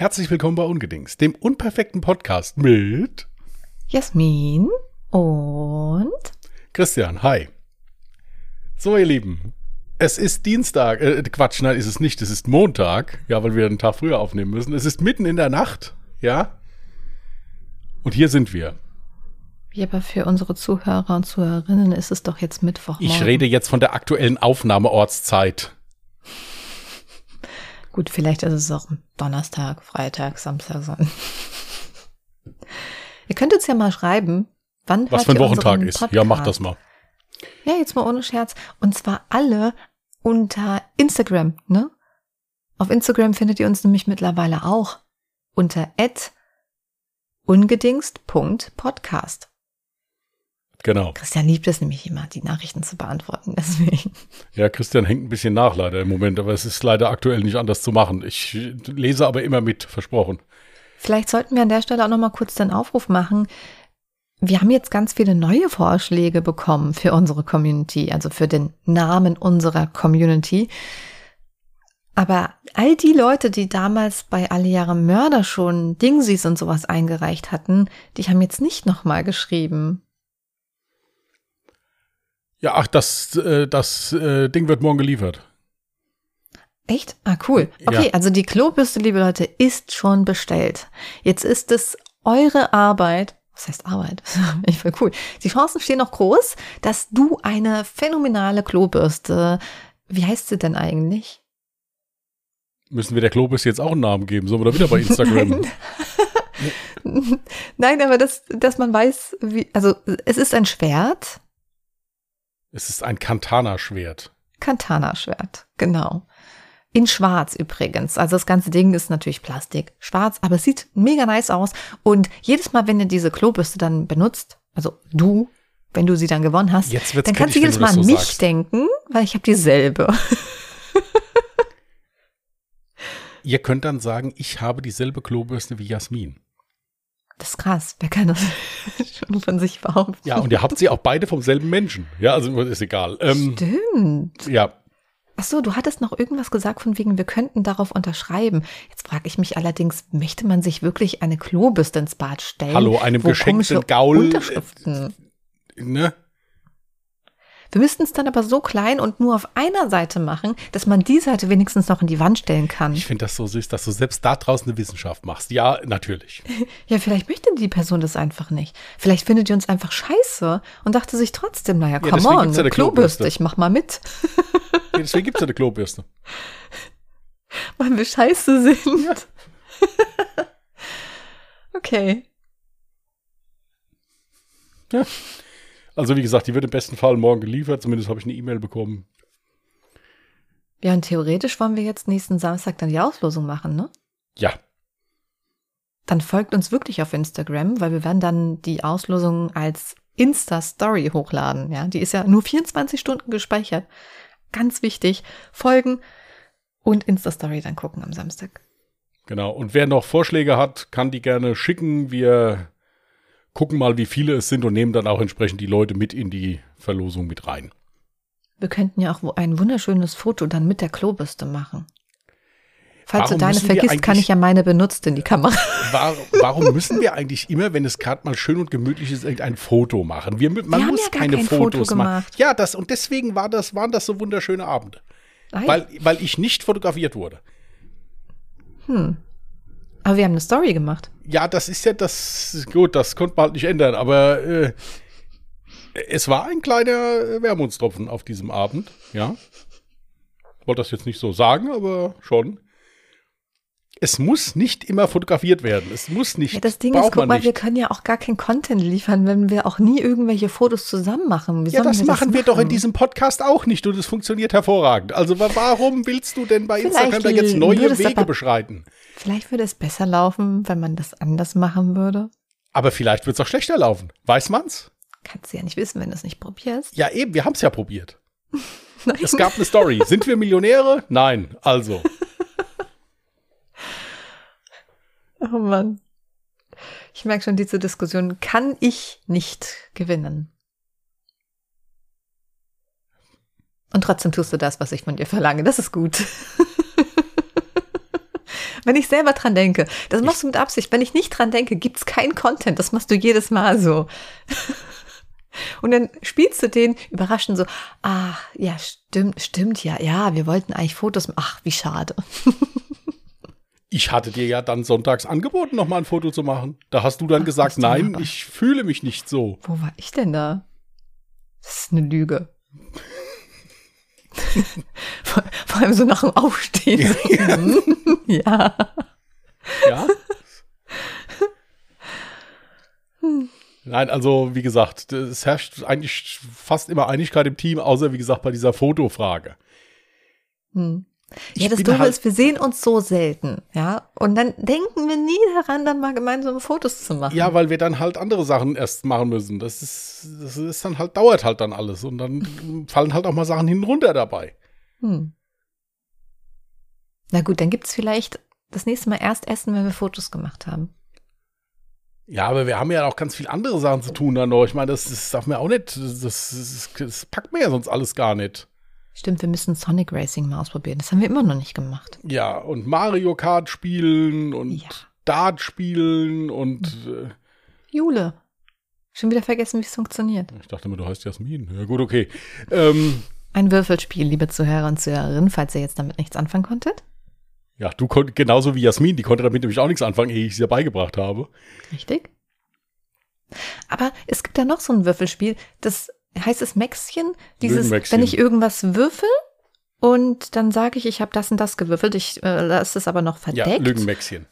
Herzlich willkommen bei Ungedings, dem unperfekten Podcast mit Jasmin und Christian. Hi. So, ihr Lieben, es ist Dienstag, äh, Quatsch, nein, ist es nicht, es ist Montag, ja, weil wir einen Tag früher aufnehmen müssen. Es ist mitten in der Nacht, ja. Und hier sind wir. Ja, aber für unsere Zuhörer und Zuhörerinnen ist es doch jetzt Mittwoch. Ich rede jetzt von der aktuellen Aufnahmeortszeit. Gut, vielleicht ist es auch Donnerstag, Freitag, Samstag sein. ihr könnt uns ja mal schreiben, wann Was für ein Wochentag ist. Podcast? Ja, mach das mal. Ja, jetzt mal ohne Scherz. Und zwar alle unter Instagram, ne? Auf Instagram findet ihr uns nämlich mittlerweile auch unter ungedingst.podcast. Genau. Christian liebt es nämlich immer, die Nachrichten zu beantworten, deswegen. Ja, Christian hängt ein bisschen nach leider im Moment, aber es ist leider aktuell nicht anders zu machen. Ich lese aber immer mit, versprochen. Vielleicht sollten wir an der Stelle auch noch mal kurz den Aufruf machen. Wir haben jetzt ganz viele neue Vorschläge bekommen für unsere Community, also für den Namen unserer Community. Aber all die Leute, die damals bei Alle Jahre Mörder schon Dingsies und sowas eingereicht hatten, die haben jetzt nicht nochmal geschrieben. Ja, ach, das, äh, das äh, Ding wird morgen geliefert. Echt? Ah, cool. Okay, ja. also die Klobürste, liebe Leute, ist schon bestellt. Jetzt ist es eure Arbeit. Was heißt Arbeit? ich voll cool. Die Chancen stehen noch groß, dass du eine phänomenale Klobürste, wie heißt sie denn eigentlich? Müssen wir der Klobürste jetzt auch einen Namen geben? Sollen wir da wieder bei Instagram? Nein. Nein, aber das, dass man weiß, wie, also es ist ein Schwert es ist ein Kantana-Schwert. Kantana-Schwert, genau. In schwarz übrigens. Also das ganze Ding ist natürlich Plastik. Schwarz, aber es sieht mega nice aus. Und jedes Mal, wenn ihr diese Klobürste dann benutzt, also du, wenn du sie dann gewonnen hast, dann kannst du jedes Mal an so mich sagst. denken, weil ich habe dieselbe. ihr könnt dann sagen, ich habe dieselbe Klobürste wie Jasmin. Das ist krass. Wer kann das schon von sich behaupten? Ja, und ihr habt sie auch beide vom selben Menschen. Ja, also ist egal. Ähm, Stimmt. Ja. Ach so, du hattest noch irgendwas gesagt von wegen, wir könnten darauf unterschreiben. Jetzt frage ich mich allerdings, möchte man sich wirklich eine Klobürste ins Bad stellen? Hallo, einem geschenkten Gaul. Unterschriften. Ne? Wir müssten es dann aber so klein und nur auf einer Seite machen, dass man die Seite wenigstens noch in die Wand stellen kann. Ich finde das so süß, dass du selbst da draußen eine Wissenschaft machst. Ja, natürlich. ja, vielleicht möchte die Person das einfach nicht. Vielleicht findet die uns einfach scheiße und dachte sich trotzdem, naja, come ja, on, eine Klobürste. Klobürste, ich mach mal mit. ja, deswegen gibt es ja eine Klobürste. Weil wir scheiße sind. Ja. okay. Ja. Also wie gesagt, die wird im besten Fall morgen geliefert. Zumindest habe ich eine E-Mail bekommen. Ja, und theoretisch wollen wir jetzt nächsten Samstag dann die Auslosung machen, ne? Ja. Dann folgt uns wirklich auf Instagram, weil wir werden dann die Auslosung als Insta-Story hochladen. Ja, die ist ja nur 24 Stunden gespeichert. Ganz wichtig. Folgen und Insta-Story dann gucken am Samstag. Genau. Und wer noch Vorschläge hat, kann die gerne schicken. Wir gucken mal, wie viele es sind und nehmen dann auch entsprechend die Leute mit in die Verlosung mit rein. Wir könnten ja auch ein wunderschönes Foto dann mit der Klobürste machen. Falls warum du deine vergisst, kann ich ja meine benutzt in die Kamera. Warum, warum müssen wir eigentlich immer, wenn es gerade mal schön und gemütlich ist, ein Foto machen? Wir, man wir muss ja keine kein Fotos Foto machen. Ja, das und deswegen war das, waren das so wunderschöne Abende. Weil, weil ich nicht fotografiert wurde. Hm. Aber wir haben eine Story gemacht. Ja, das ist ja das, gut, das konnte man halt nicht ändern, aber äh, es war ein kleiner Wermutstropfen auf diesem Abend, ja. Wollte das jetzt nicht so sagen, aber schon. Es muss nicht immer fotografiert werden. Es muss nicht. Ja, das Ding ist, guck mal, nicht. wir können ja auch gar keinen Content liefern, wenn wir auch nie irgendwelche Fotos zusammen machen. Wie ja, das wir machen das wir doch in diesem Podcast auch nicht und es funktioniert hervorragend. Also warum willst du denn bei Vielleicht Instagram da jetzt neue Wege beschreiten? Vielleicht würde es besser laufen, wenn man das anders machen würde. Aber vielleicht wird es auch schlechter laufen. Weiß man's? Kannst du ja nicht wissen, wenn du es nicht probierst. Ja, eben, wir haben es ja probiert. es gab eine Story. Sind wir Millionäre? Nein. Also. oh Mann. Ich merke schon, diese Diskussion kann ich nicht gewinnen. Und trotzdem tust du das, was ich von dir verlange. Das ist gut. Wenn ich selber dran denke. Das machst du mit Absicht. Wenn ich nicht dran denke, gibt's keinen Content. Das machst du jedes Mal so. Und dann spielst du den überraschend so, ach, ja, stimmt, stimmt, ja, ja, wir wollten eigentlich Fotos machen. Ach, wie schade. Ich hatte dir ja dann sonntags angeboten, nochmal ein Foto zu machen. Da hast du dann Ach, gesagt, nein, ich fühle mich nicht so. Wo war ich denn da? Das ist eine Lüge. Vor, vor allem so nach dem Aufstehen. ja. Ja? Nein, also wie gesagt, es herrscht eigentlich fast immer Einigkeit im Team, außer wie gesagt bei dieser Fotofrage. Hm. Ich Ja, das Dumme halt- ist, wir sehen uns so selten, ja. Und dann denken wir nie daran, dann mal gemeinsame Fotos zu machen. Ja, weil wir dann halt andere Sachen erst machen müssen. Das ist, das ist dann halt, dauert halt dann alles. Und dann fallen halt auch mal Sachen hin und runter dabei. Hm. Na gut, dann gibt's vielleicht das nächste Mal erst Essen, wenn wir Fotos gemacht haben. Ja, aber wir haben ja auch ganz viel andere Sachen zu tun dann noch. Ich meine, das, das darf man auch nicht, das, das, das packt man ja sonst alles gar nicht. Stimmt, wir müssen Sonic Racing mal ausprobieren. Das haben wir immer noch nicht gemacht. Ja, und Mario Kart spielen und Ja. Dart spielen und äh, Jule. Schon wieder vergessen, wie es funktioniert. ich dachte immer, du heißt Jasmin. Ja, gut, okay. Ähm, Ein Würfelspiel, liebe Zuhörer und Zuhörerinnen, falls ihr jetzt damit nichts anfangen konntet. ja, du konntest genauso wie Jasmin, die konnte damit nämlich auch nichts anfangen, ehe ich sie ja beigebracht habe. Richtig? Aber es gibt da noch so ein Würfelspiel, das heißt es Mäxchen. Dieses, wenn ich irgendwas würfel und dann sage ich, ich habe das und das gewürfelt, ich äh, lasse es aber noch verdeckt. Ja, Lügenmäxchen.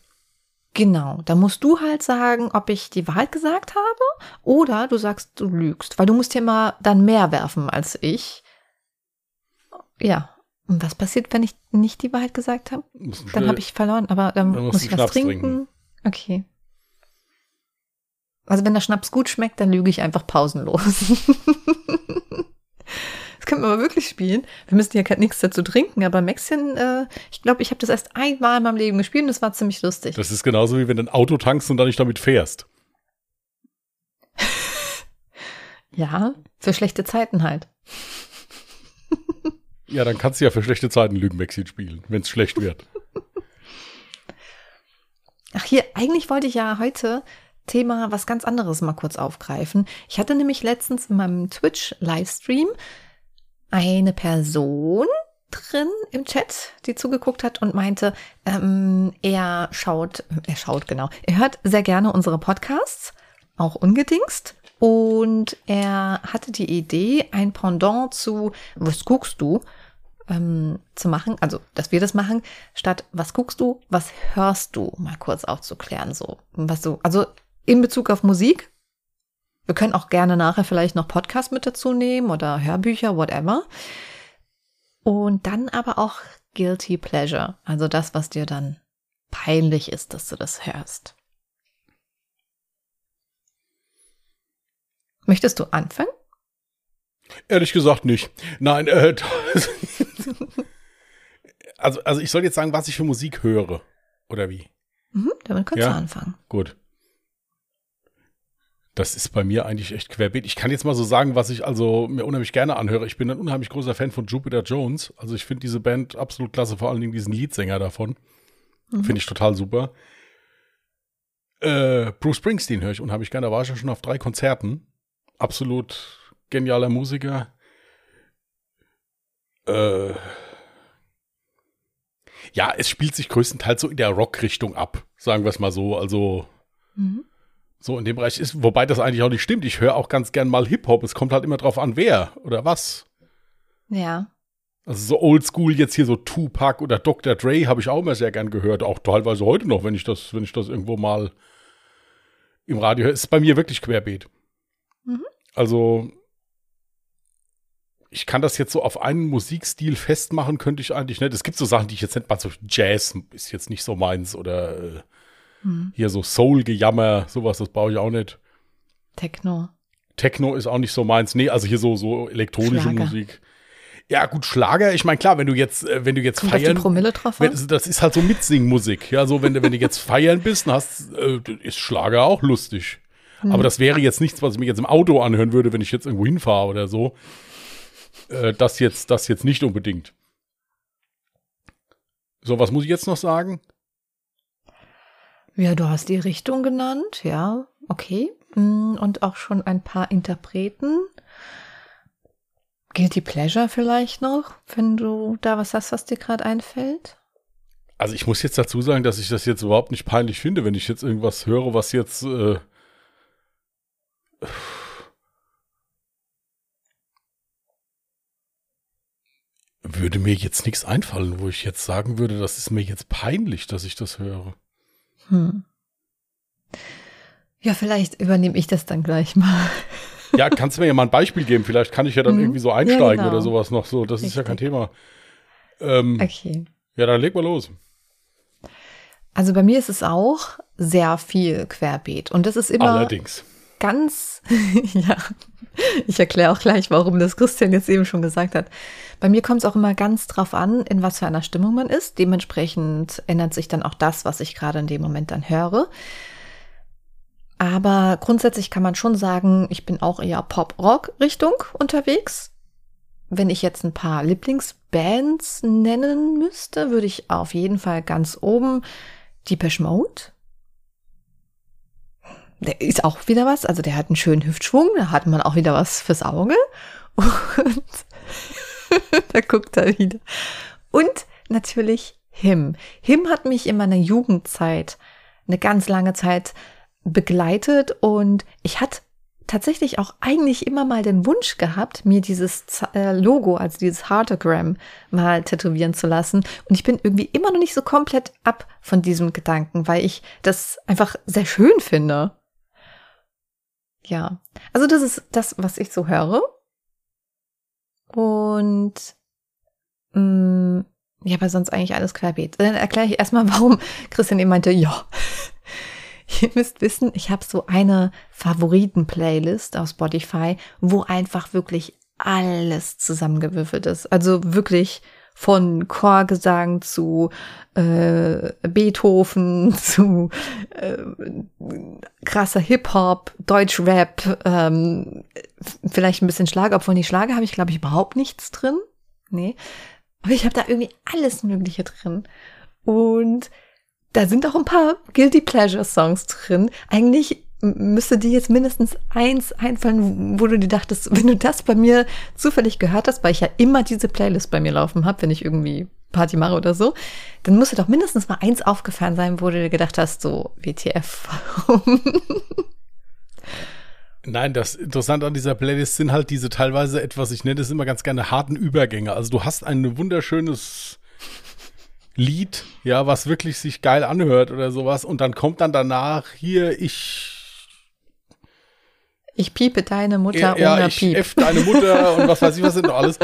Genau, da musst du halt sagen, ob ich die Wahrheit gesagt habe oder du sagst, du lügst, weil du musst ja immer dann mehr werfen als ich. Ja. Und was passiert, wenn ich nicht die Wahrheit gesagt habe? Dann habe ich verloren, aber dann, Dann musst muss ich was trinken. trinken. Okay. Also wenn der Schnaps gut schmeckt, dann lüge ich einfach pausenlos. das könnte man aber wirklich spielen. Wir müssen ja nichts dazu trinken, aber Maxchen, äh, ich glaube, ich habe das erst einmal in meinem Leben gespielt und das war ziemlich lustig. Das ist genauso wie wenn du ein Auto tankst und dann nicht damit fährst. ja, für schlechte Zeiten halt. Ja, dann kannst du ja für schlechte Zeiten Lügenmäxchen spielen, wenn es schlecht wird. Ach hier, eigentlich wollte ich ja heute Thema was ganz anderes mal kurz aufgreifen. Ich hatte nämlich letztens in meinem Twitch-Livestream eine Person drin im Chat, die zugeguckt hat und meinte, ähm, er schaut, er schaut genau, er hört sehr gerne unsere Podcasts, auch ungedingst. Und er hatte die Idee, ein Pendant zu Was guckst du? ähm, zu machen, also dass wir das machen, statt was guckst du, was hörst du, mal kurz aufzuklären, so was du, also in Bezug auf Musik. Wir können auch gerne nachher vielleicht noch Podcast mit dazu nehmen oder Hörbücher, whatever. Und dann aber auch Guilty Pleasure, also das, was dir dann peinlich ist, dass du das hörst. Möchtest du anfangen? Ehrlich gesagt nicht. Nein, äh, also, also ich soll jetzt sagen, was ich für Musik höre. Oder wie? Mhm, damit kannst Ja. du anfangen. Gut. Das ist bei mir eigentlich echt querbeet. Ich kann jetzt mal so sagen, was ich also mir unheimlich gerne anhöre. Ich bin ein unheimlich großer Fan von Jupiter Jones. Also ich finde diese Band absolut klasse, vor allen Dingen diesen Leadsänger davon. Mhm. Finde ich total super. Äh, Bruce Springsteen höre ich unheimlich gerne. Da war ich ja schon auf drei Konzerten. Absolut genialer Musiker. Äh, ja, es spielt sich größtenteils so in der Rock-Richtung ab. Sagen wir es mal so. Also Mhm. So in dem Bereich ist, wobei das eigentlich auch nicht stimmt. Ich höre auch ganz gern mal Hip-Hop. Es kommt halt immer drauf an, wer oder was. Ja. Also so oldschool jetzt hier so Tupac oder Dr. Dre habe ich auch immer sehr gern gehört. Auch teilweise heute noch, wenn ich das, wenn ich das irgendwo mal im Radio höre. Ist bei mir wirklich querbeet. Mhm. Also ich kann das jetzt so auf einen Musikstil festmachen, könnte ich eigentlich nicht. Es gibt so Sachen, die ich jetzt nicht mal so Jazz ist jetzt nicht so meins oder Mhm. hier so Soul-Gejammer, sowas, das brauche ich auch nicht. Techno. Techno ist auch nicht so meins. Nee, also hier so, so elektronische Schlager. Musik. Ja, gut, Schlager, ich meine, klar, wenn du jetzt, äh, wenn du jetzt Kommt feiern. Promille drauf? Wenn, das ist halt so Mitsingmusik. Ja, so wenn du, wenn du jetzt feiern bist, dann hast, äh, ist Schlager auch lustig. Hm. Aber das wäre jetzt nichts, was ich mir jetzt im Auto anhören würde, wenn ich jetzt irgendwo hinfahre oder so. Äh, das jetzt, das jetzt nicht unbedingt. So, was muss ich jetzt noch sagen? Ja, du hast die Richtung genannt, ja, okay. Mm, und auch schon ein paar Interpreten. Guilty Pleasure vielleicht noch, wenn du da was hast, was dir gerade einfällt? Also ich muss jetzt dazu sagen, dass ich das jetzt überhaupt nicht peinlich finde, wenn ich jetzt irgendwas höre, was jetzt äh, würde mir jetzt nichts einfallen, wo ich jetzt sagen würde, das ist mir jetzt peinlich, dass ich das höre. Hm. Ja, vielleicht übernehme ich das dann gleich mal. Ja, kannst du mir ja mal ein Beispiel geben? Vielleicht kann ich ja dann hm. irgendwie so einsteigen ja, genau. oder sowas noch so. Das Richtig. ist ja kein Thema. Ähm, okay. Ja, dann leg mal los. Also bei mir ist es auch sehr viel querbeet. Und das ist immer. Allerdings. Ganz, ja, ich erkläre auch gleich, warum das Christian jetzt eben schon gesagt hat. Bei mir kommt es auch immer ganz drauf an, in was für einer Stimmung man ist. Dementsprechend ändert sich dann auch das, was ich gerade in dem Moment dann höre. Aber grundsätzlich kann man schon sagen, ich bin auch eher Pop-Rock-Richtung unterwegs. Wenn ich jetzt ein paar Lieblingsbands nennen müsste, würde ich auf jeden Fall ganz oben Deepesh Mode. Der ist auch wieder was, also der hat einen schönen Hüftschwung, da hat man auch wieder was fürs Auge. Und da guckt er wieder. Und natürlich Him. Him hat mich in meiner Jugendzeit eine ganz lange Zeit begleitet und ich hatte tatsächlich auch eigentlich immer mal den Wunsch gehabt, mir dieses äh, Logo, also dieses Heartogram, mal tätowieren zu lassen. Und ich bin irgendwie immer noch nicht so komplett ab von diesem Gedanken, weil ich das einfach sehr schön finde. Ja, also das ist das, was ich so höre. Und mh, mm, ja, aber sonst eigentlich alles querbeet. Dann erkläre ich erstmal, warum Christian eben meinte, ja. Ihr müsst wissen, ich habe so eine Favoriten-Playlist auf Spotify, wo einfach wirklich alles zusammengewürfelt ist. Also wirklich von Chorgesang zu äh, Beethoven zu äh, krasser Hip-Hop, Deutsch-Rap, ähm, vielleicht ein bisschen Schlager, obwohl die Schlager habe ich, glaube ich, überhaupt nichts drin. Nee. Aber ich habe da irgendwie alles Mögliche drin. Und da sind auch ein paar Guilty Pleasure Songs drin. Eigentlich müsste dir jetzt mindestens eins einfallen, wo du dir dachtest, wenn du das bei mir zufällig gehört hast, weil ich ja immer diese Playlist bei mir laufen habe, wenn ich irgendwie Party mache oder so, dann musste doch mindestens mal eins aufgefallen sein, wo du dir gedacht hast, so WTF, warum? Nein, das Interessante an dieser Playlist sind halt diese teilweise etwas, ich nenne es immer ganz gerne harten Übergänge. Also du hast ein wunderschönes Lied, ja, was wirklich sich geil anhört oder sowas und dann kommt dann danach hier ich ich piepe deine Mutter ja, ja, ohne ich Piep. F deine Mutter und was weiß ich was sind noch alles,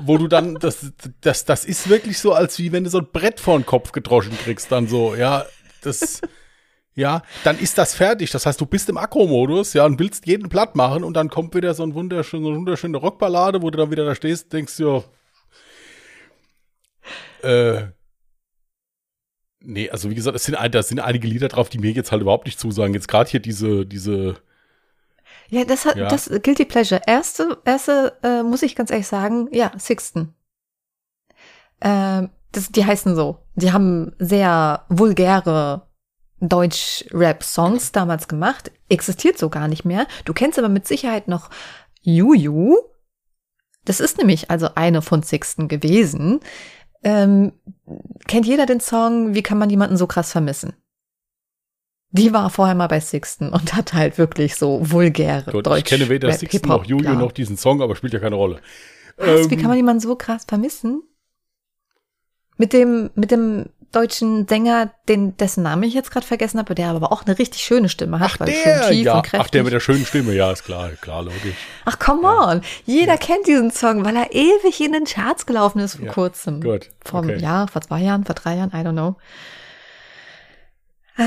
wo du dann das das das ist wirklich so als wie wenn du so ein Brett vor den Kopf gedroschen kriegst dann so, ja, das ja, dann ist das fertig. Das heißt, du bist im Akro-Modus, ja, und willst jeden platt machen und dann kommt wieder so ein wunderschön, so eine wunderschöne Rockballade, wo du dann wieder da stehst, denkst ja, äh, nee, also wie gesagt, es sind, da sind einige Lieder drauf, die mir jetzt halt überhaupt nicht zusagen. Jetzt gerade hier diese, diese, ja, das hat, ja. das Guilty Pleasure. Erste, erste, äh, muss ich ganz ehrlich sagen, ja, Sixten. Ähm, das, die heißen so. Die haben sehr vulgäre Deutsch-Rap-Songs damals gemacht. Existiert so gar nicht mehr. Du kennst aber mit Sicherheit noch Juju. Das ist nämlich also eine von Sixten gewesen. Ähm, kennt jeder den Song Wie kann man jemanden so krass vermissen? Die war vorher mal bei Sixten und hat halt wirklich so vulgäre Gut, Deutsch. Ich kenne weder Rap, Sixten noch Juju noch diesen Song, aber spielt ja keine Rolle. Was, ähm, wie kann man jemanden so krass vermissen? Mit dem, mit dem deutschen Sänger, den, dessen Namen ich jetzt gerade vergessen habe, der aber auch eine richtig schöne Stimme hat. Ach, der, ja. Ach, der mit der schönen Stimme, ja, ist klar, klar, logisch. Ach, come ja. on. Jeder ja. kennt diesen Song, weil er ewig in den Charts gelaufen ist vor ja. kurzem. Gut. Vor einem Jahr, vor zwei Jahren, vor drei Jahren, I don't know. Ah.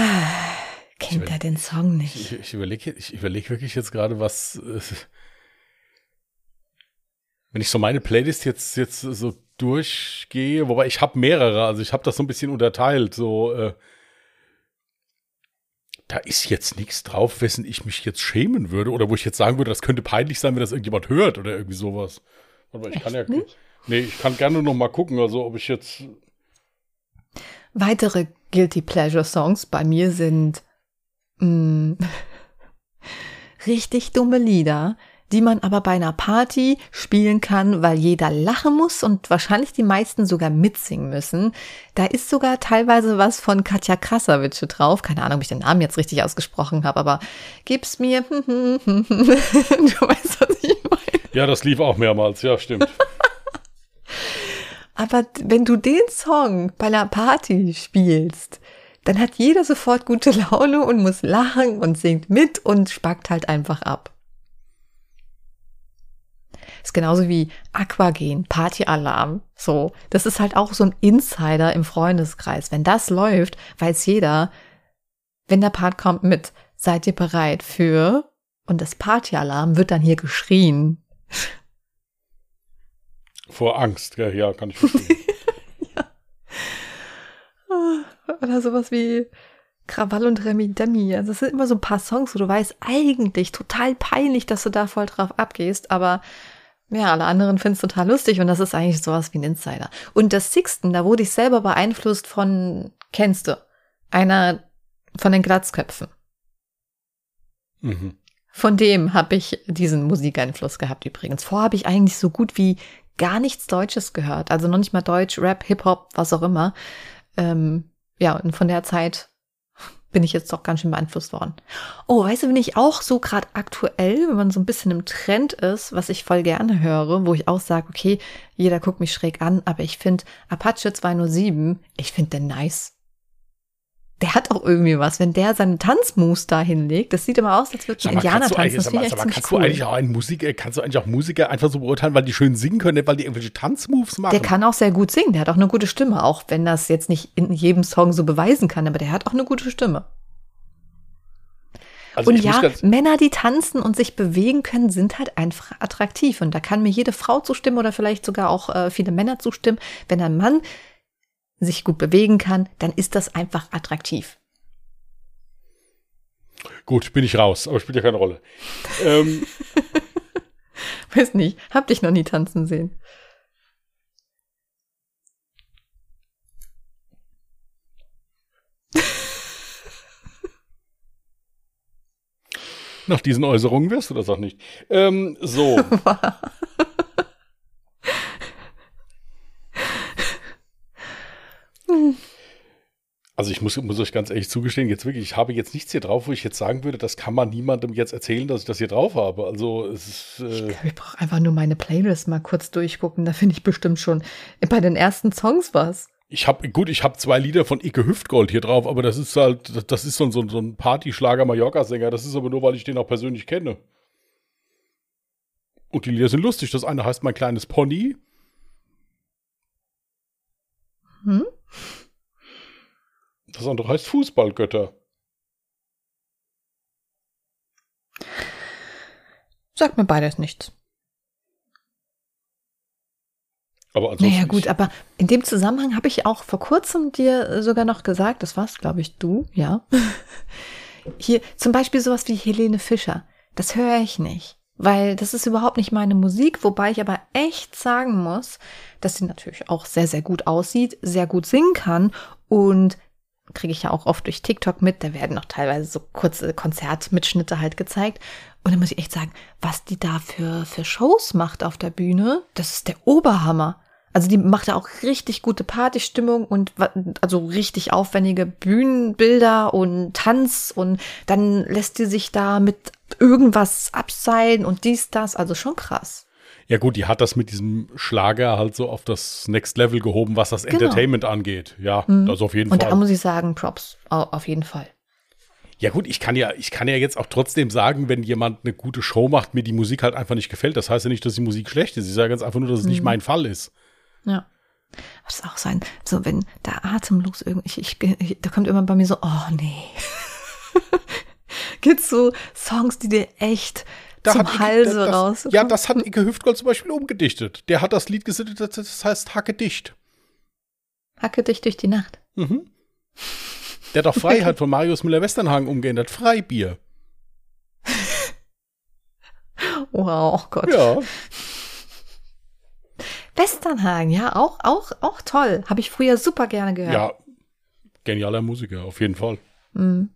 Kennt er den Song nicht? Ich, ich überlege ich überleg wirklich jetzt gerade, was. Äh, wenn ich so meine Playlist jetzt, jetzt so durchgehe, wobei ich habe mehrere, also ich habe das so ein bisschen unterteilt, so. Äh, da ist jetzt nichts drauf, wessen ich mich jetzt schämen würde oder wo ich jetzt sagen würde, das könnte peinlich sein, wenn das irgendjemand hört oder irgendwie sowas. Aber ich Echt kann ja. Nicht? Nee, ich kann gerne noch mal gucken, also ob ich jetzt Weitere Guilty Pleasure Songs bei mir sind mh, richtig dumme Lieder, die man aber bei einer Party spielen kann, weil jeder lachen muss und wahrscheinlich die meisten sogar mitsingen müssen. Da ist sogar teilweise was von Katja Krasavice drauf. Keine Ahnung, ob ich den Namen jetzt richtig ausgesprochen habe, aber gib's mir. du weißt, was ich meine. Ja, das lief auch mehrmals, ja, stimmt. aber wenn du den Song bei einer Party spielst, dann hat jeder sofort gute Laune und muss lachen und singt mit und spackt halt einfach ab. Ist genauso wie Aquagen, Partyalarm. So, das ist halt auch so ein Insider im Freundeskreis. Wenn das läuft, weiß jeder, wenn der Part kommt mit, seid ihr bereit für, und das Partyalarm wird dann hier geschrien. Vor Angst, ja, kann ich verstehen. ja. Oder sowas wie Krawall und Remi Demi. Also es sind immer so ein paar Songs, wo du weißt, eigentlich total peinlich, dass du da voll drauf abgehst, aber ja, alle anderen finden es total lustig und das ist eigentlich sowas wie ein Insider. Und das Sixten, da wurde ich selber beeinflusst von, kennst du, einer von den Glatzköpfen. Mhm. Von dem habe ich diesen Musikeinfluss gehabt übrigens. Vorher habe ich eigentlich so gut wie gar nichts Deutsches gehört. Also noch nicht mal Deutsch, Rap, Hip-Hop, was auch immer. Ähm, ja, und von der Zeit bin ich jetzt doch ganz schön beeinflusst worden. Oh, weißt du, wenn ich auch so gerade aktuell, wenn man so ein bisschen im Trend ist, was ich voll gerne höre, wo ich auch sage, okay, jeder guckt mich schräg an, aber ich finde Apache 207, ich finde den nice. Der hat auch irgendwie was, wenn der seine Tanzmoves da hinlegt. Das sieht immer aus, als würde ein Indianer tanzen. Das aber, aber kannst cool. du eigentlich auch einen Musiker, kannst du eigentlich auch Musiker einfach so beurteilen, weil die schön singen können, weil die irgendwelche Tanzmoves machen? Der kann auch sehr gut singen. Der hat auch eine gute Stimme, auch wenn das jetzt nicht in jedem Song so beweisen kann, aber der hat auch eine gute Stimme. Also und ja, Männer, die tanzen und sich bewegen können, sind halt einfach attraktiv. Und da kann mir jede Frau zustimmen oder vielleicht sogar auch äh, viele Männer zustimmen. Wenn ein Mann sich gut bewegen kann, dann ist das einfach attraktiv. Gut, bin ich raus, aber spielt ja keine Rolle. ähm. Weiß nicht, hab dich noch nie tanzen sehen. Nach diesen Äußerungen wirst du das auch nicht. Ähm, so. Also ich muss, muss euch ganz ehrlich zugestehen, jetzt wirklich, ich habe jetzt nichts hier drauf, wo ich jetzt sagen würde, das kann man niemandem jetzt erzählen, dass ich das hier drauf habe. Also es ist. Äh ich, ich brauche einfach nur meine Playlist mal kurz durchgucken. Da finde ich bestimmt schon bei den ersten Songs was. Ich habe, gut, ich habe zwei Lieder von Icke Hüftgold hier drauf, aber das ist halt, das ist so, so, so ein Partyschlager Mallorca-Sänger. Das ist aber nur, weil ich den auch persönlich kenne. Und die Lieder sind lustig. Das eine heißt Mein kleines Pony. Hm? Das andere heißt Fußballgötter. Sagt mir beides nichts. Aber ansonsten naja, gut, aber in dem Zusammenhang habe ich auch vor kurzem dir sogar noch gesagt, das warst, glaube ich, du, ja. Hier zum Beispiel sowas wie Helene Fischer. Das höre ich nicht, weil das ist überhaupt nicht meine Musik, wobei ich aber echt sagen muss, dass sie natürlich auch sehr, sehr gut aussieht, sehr gut singen kann und kriege ich ja auch oft durch TikTok mit, da werden noch teilweise so kurze Konzertmitschnitte halt gezeigt. Und da muss ich echt sagen, was die da für, für Shows macht auf der Bühne, das ist der Oberhammer. Also die macht ja auch richtig gute Partystimmung und also richtig aufwendige Bühnenbilder und Tanz und dann lässt die sich da mit irgendwas abseilen und dies, das, also schon krass. Ja gut, die hat das mit diesem Schlager halt so auf das Next Level gehoben, was das genau. Entertainment angeht. Ja, mhm. das auf jeden und Fall. Und da muss ich sagen, Props, auf jeden Fall. Ja gut, ich kann ja, ich kann ja jetzt auch trotzdem sagen, wenn jemand eine gute Show macht, mir die Musik halt einfach nicht gefällt. Das heißt ja nicht, dass die Musik schlecht ist. Ich sage ganz einfach nur, dass es mhm. nicht mein Fall ist. Ja. Das ist auch sein, so wenn da atemlos irgendwie, ich, ich, da kommt immer bei mir so, oh nee. Gibt's so Songs, die dir echt da zum Halse das, raus. Ja, das hat Ike Hüftgold zum Beispiel umgedichtet. Der hat das Lied gesittet, das heißt Hacke dicht. Hacke dicht durch die Nacht. Mhm. Der hat auch Freiheit von Marius Müller-Westernhagen umgeändert. Freibier. wow, oh Gott. Ja. Westernhagen, ja, auch, auch, auch toll. Habe ich früher super gerne gehört. Ja, genialer Musiker, auf jeden Fall. Mhm.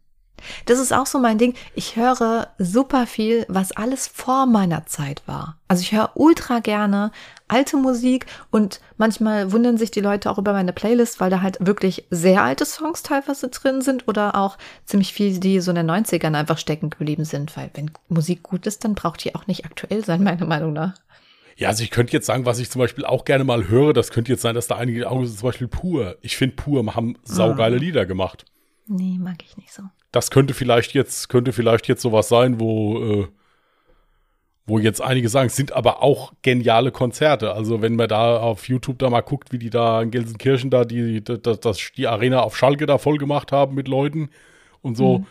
Das ist auch so mein Ding. Ich höre super viel, was alles vor meiner Zeit war. Also ich höre ultra gerne alte Musik und manchmal wundern sich die Leute auch über meine Playlist, weil da halt wirklich sehr alte Songs teilweise drin sind oder auch ziemlich viel, die so in den 90ern einfach stecken geblieben sind, weil wenn Musik gut ist, dann braucht die auch nicht aktuell sein, meiner Meinung nach. Ja, also ich könnte jetzt sagen, was ich zum Beispiel auch gerne mal höre, das könnte jetzt sein, dass da einige Augen sind, zum Beispiel Pur. Ich finde Pur haben saugeile ah. Lieder gemacht. Nee, mag ich nicht so das könnte vielleicht jetzt, könnte vielleicht jetzt sowas sein, wo, äh, wo jetzt einige sagen, es sind aber auch geniale Konzerte. Also wenn man da auf YouTube da mal guckt, wie die da in Gelsenkirchen da die, das, die Arena auf Schalke da voll gemacht haben mit Leuten und so. Mhm.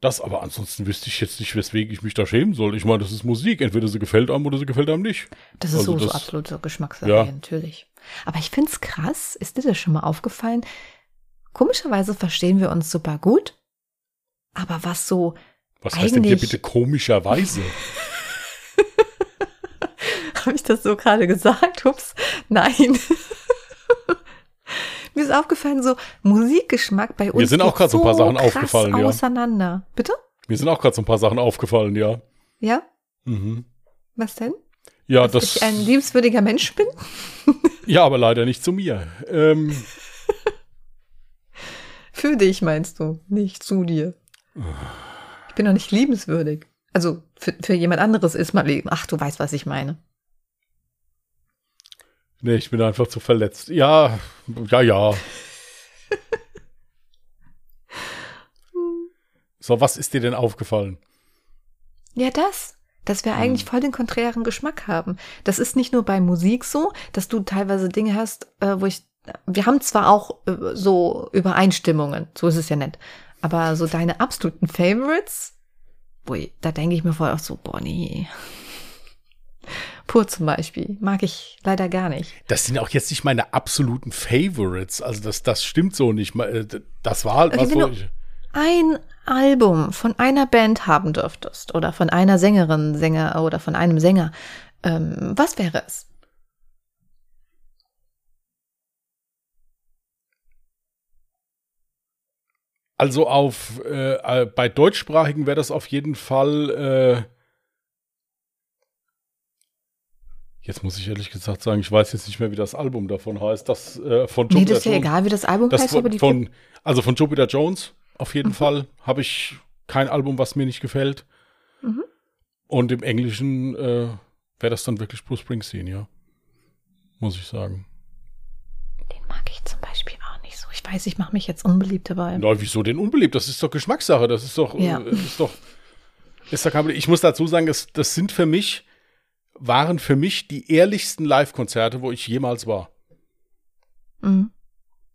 Das, aber ansonsten wüsste ich jetzt nicht, weswegen ich mich da schämen soll. Ich meine, das ist Musik. Entweder sie gefällt einem oder sie gefällt einem nicht. Das ist also so, das, so absolut so Geschmackssache, ja. natürlich. Aber ich finde es krass. Ist dir das schon mal aufgefallen? Komischerweise verstehen wir uns super gut aber was so. Was heißt denn hier bitte komischerweise? Habe ich das so gerade gesagt? Ups, nein. Mir ist aufgefallen, so Musikgeschmack bei uns. Mir sind auch gerade so ein paar Sachen aufgefallen, ja. Auseinander. Bitte? Mir sind auch gerade so ein paar Sachen aufgefallen, ja. Ja? Mhm. Was denn? Ja, Dass das. ich ein liebenswürdiger Mensch bin? ja, aber leider nicht zu mir. Ähm. Für dich meinst du, nicht zu dir. Ich bin doch nicht liebenswürdig. Also für, für jemand anderes ist man Leben. Ach, du weißt, was ich meine. Nee, ich bin einfach zu verletzt. Ja, ja, ja. so, was ist dir denn aufgefallen? Ja, das. Dass wir eigentlich hm. voll den konträren Geschmack haben. Das ist nicht nur bei Musik so, dass du teilweise Dinge hast, äh, wo ich. Wir haben zwar auch äh, so Übereinstimmungen, so ist es ja nett. Aber so deine absoluten Favorites, ui, da denke ich mir vorher auch so, boah, nee. Pur zum Beispiel. Mag ich leider gar nicht. Das sind auch jetzt nicht meine absoluten Favorites. Also das, das stimmt so nicht. Äh, das war halt was, wo ich ein Album von einer Band haben dürftest oder von einer Sängerin, Sänger oder von einem Sänger, ähm, was wäre es? Also auf äh, äh, bei deutschsprachigen wäre das auf jeden Fall. Äh, jetzt muss ich ehrlich gesagt sagen, ich weiß jetzt nicht mehr, wie das Album davon heißt. Das äh, von Jupiter Nee, das ist ja Jones, egal, wie das Album das heißt, von, aber die von, Also von Jupiter Jones auf jeden mhm. Fall habe ich kein Album, was mir nicht gefällt. Mhm. Und im Englischen äh, wäre das dann wirklich Bruce Springsteen, ja. Muss ich sagen. Den mag ich zum Beispiel ich weiß, ich mache mich jetzt unbeliebt dabei. Na, wieso denn unbeliebt? Das ist doch Geschmackssache. Das ist doch, ja. äh, ist doch, ist doch kein Ich muss dazu sagen, das, das sind für mich, waren für mich die ehrlichsten Live-Konzerte, wo ich jemals war. Mhm.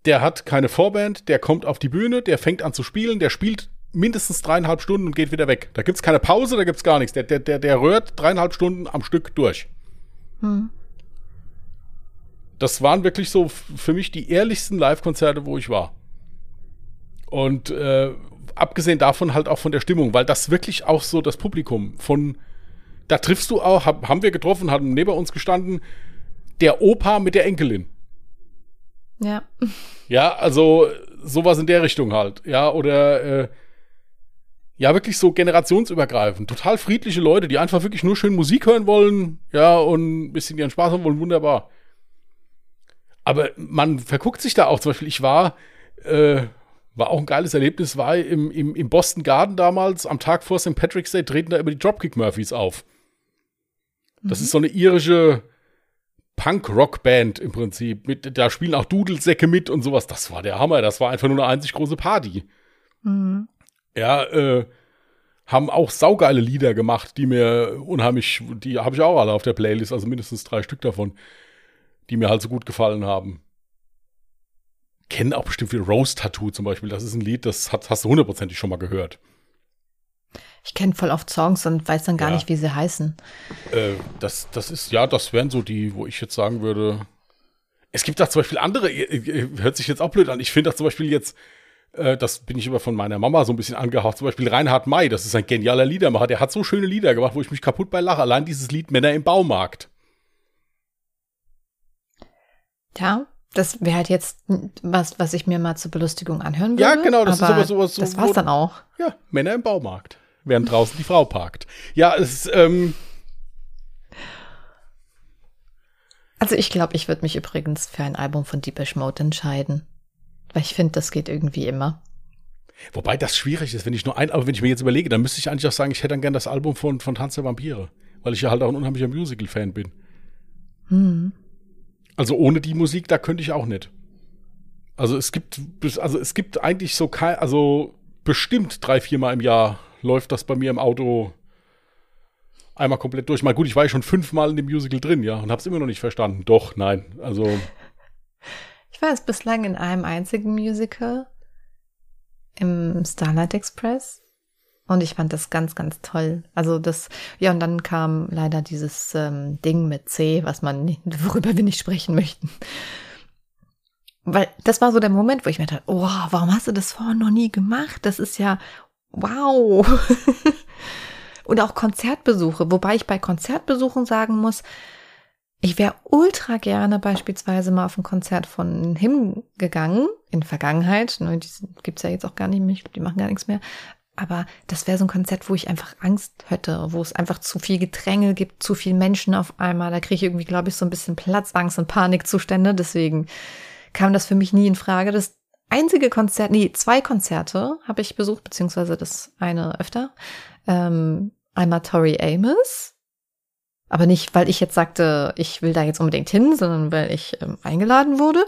Der hat keine Vorband, der kommt auf die Bühne, der fängt an zu spielen, der spielt mindestens dreieinhalb Stunden und geht wieder weg. Da gibt's keine Pause, da gibt's gar nichts. Der, der, der, der rührt dreieinhalb Stunden am Stück durch. Mhm das waren wirklich so für mich die ehrlichsten Live-Konzerte, wo ich war. Und äh, abgesehen davon halt auch von der Stimmung, weil das wirklich auch so das Publikum von, da triffst du auch, hab, haben wir getroffen, haben neben uns gestanden, der Opa mit der Enkelin. Ja. Ja, also sowas in der Richtung halt. Ja, oder äh, ja, wirklich so generationsübergreifend. Total friedliche Leute, die einfach wirklich nur schön Musik hören wollen, ja, und ein bisschen ihren Spaß haben wollen, wunderbar. Aber man verguckt sich da auch. Zum Beispiel, ich war, äh, war auch ein geiles Erlebnis, war im, im, im Boston Garden damals, am Tag vor St. Patrick's Day, treten da immer die Dropkick Murphys auf. Das mhm. ist so eine irische Punk-Rock-Band im Prinzip. Mit, da spielen auch Dudelsäcke mit und sowas. Das war der Hammer. Das war einfach nur eine einzig große Party. Mhm. Ja, äh, haben auch saugeile Lieder gemacht, die mir unheimlich, die habe ich auch alle auf der Playlist, also mindestens drei Stück davon die mir halt so gut gefallen haben. Kennen auch bestimmt wie Rose Tattoo zum Beispiel. Das ist ein Lied, das hat, hast du hundertprozentig schon mal gehört. Ich kenne voll oft Songs und weiß dann gar ja. nicht, wie sie heißen. Äh, das, das ist, ja, das wären so die, wo ich jetzt sagen würde. Es gibt da zum Beispiel andere, hört sich jetzt auch blöd an. Ich finde da zum Beispiel jetzt, äh, das bin ich immer von meiner Mama so ein bisschen angehaucht, zum Beispiel Reinhard May, das ist ein genialer Liedermacher. Der hat so schöne Lieder gemacht, wo ich mich kaputt bei lache. Allein dieses Lied Männer im Baumarkt. Ja, Das wäre halt jetzt was, was ich mir mal zur Belustigung anhören würde. Ja, genau, das ist aber sowas. So, das war's dann auch. Ja, Männer im Baumarkt, während draußen die Frau parkt. Ja, es ist, ähm, Also ich glaube, ich würde mich übrigens für ein Album von Deepish Mode entscheiden. Weil ich finde, das geht irgendwie immer. Wobei das schwierig ist, wenn ich nur ein, aber wenn ich mir jetzt überlege, dann müsste ich eigentlich auch sagen, ich hätte dann gern das Album von, von Tanz der Vampire. Weil ich ja halt auch ein unheimlicher Musical-Fan bin. Hm. Also ohne die Musik, da könnte ich auch nicht. Also es gibt, also es gibt eigentlich so kein, also bestimmt drei, viermal im Jahr läuft das bei mir im Auto einmal komplett durch. Mal gut, ich war ja schon fünfmal in dem Musical drin, ja, und habe es immer noch nicht verstanden. Doch, nein, also. Ich war jetzt bislang in einem einzigen Musical, im Starlight Express. Und ich fand das ganz, ganz toll. Also das, ja, und dann kam leider dieses ähm, Ding mit C, was man, worüber wir nicht sprechen möchten. Weil das war so der Moment, wo ich mir dachte, oh, warum hast du das vorher noch nie gemacht? Das ist ja wow. Und auch Konzertbesuche, wobei ich bei Konzertbesuchen sagen muss, ich wäre ultra gerne beispielsweise mal auf ein Konzert von Him gegangen, in Vergangenheit. Ne, die gibt's ja jetzt auch gar nicht mehr, die machen gar nichts mehr. Aber das wäre so ein Konzert, wo ich einfach Angst hätte, wo es einfach zu viel Gedränge gibt, zu viel Menschen auf einmal. Da kriege ich irgendwie, glaube ich, so ein bisschen Platzangst und Panikzustände. Deswegen kam das für mich nie in Frage. Das einzige Konzert, nee, zwei Konzerte habe ich besucht, beziehungsweise das eine öfter. Ähm, einmal Tori Amos, aber nicht, weil ich jetzt sagte, ich will da jetzt unbedingt hin, sondern weil ich ähm, eingeladen wurde.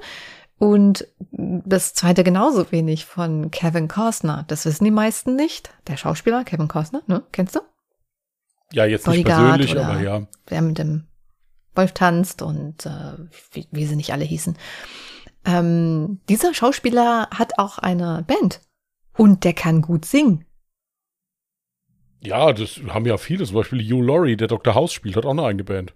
Und das zweite genauso wenig von Kevin Costner. Das wissen die meisten nicht. Der Schauspieler Kevin Costner, ne? Kennst du? Ja, jetzt nicht persönlich, aber ja. Wer mit dem Wolf tanzt und äh, wie, wie sie nicht alle hießen. Ähm, dieser Schauspieler hat auch eine Band und der kann gut singen. Ja, das haben ja viele. Zum Beispiel Hugh Laurie, der Dr. House spielt, hat auch eine eigene Band.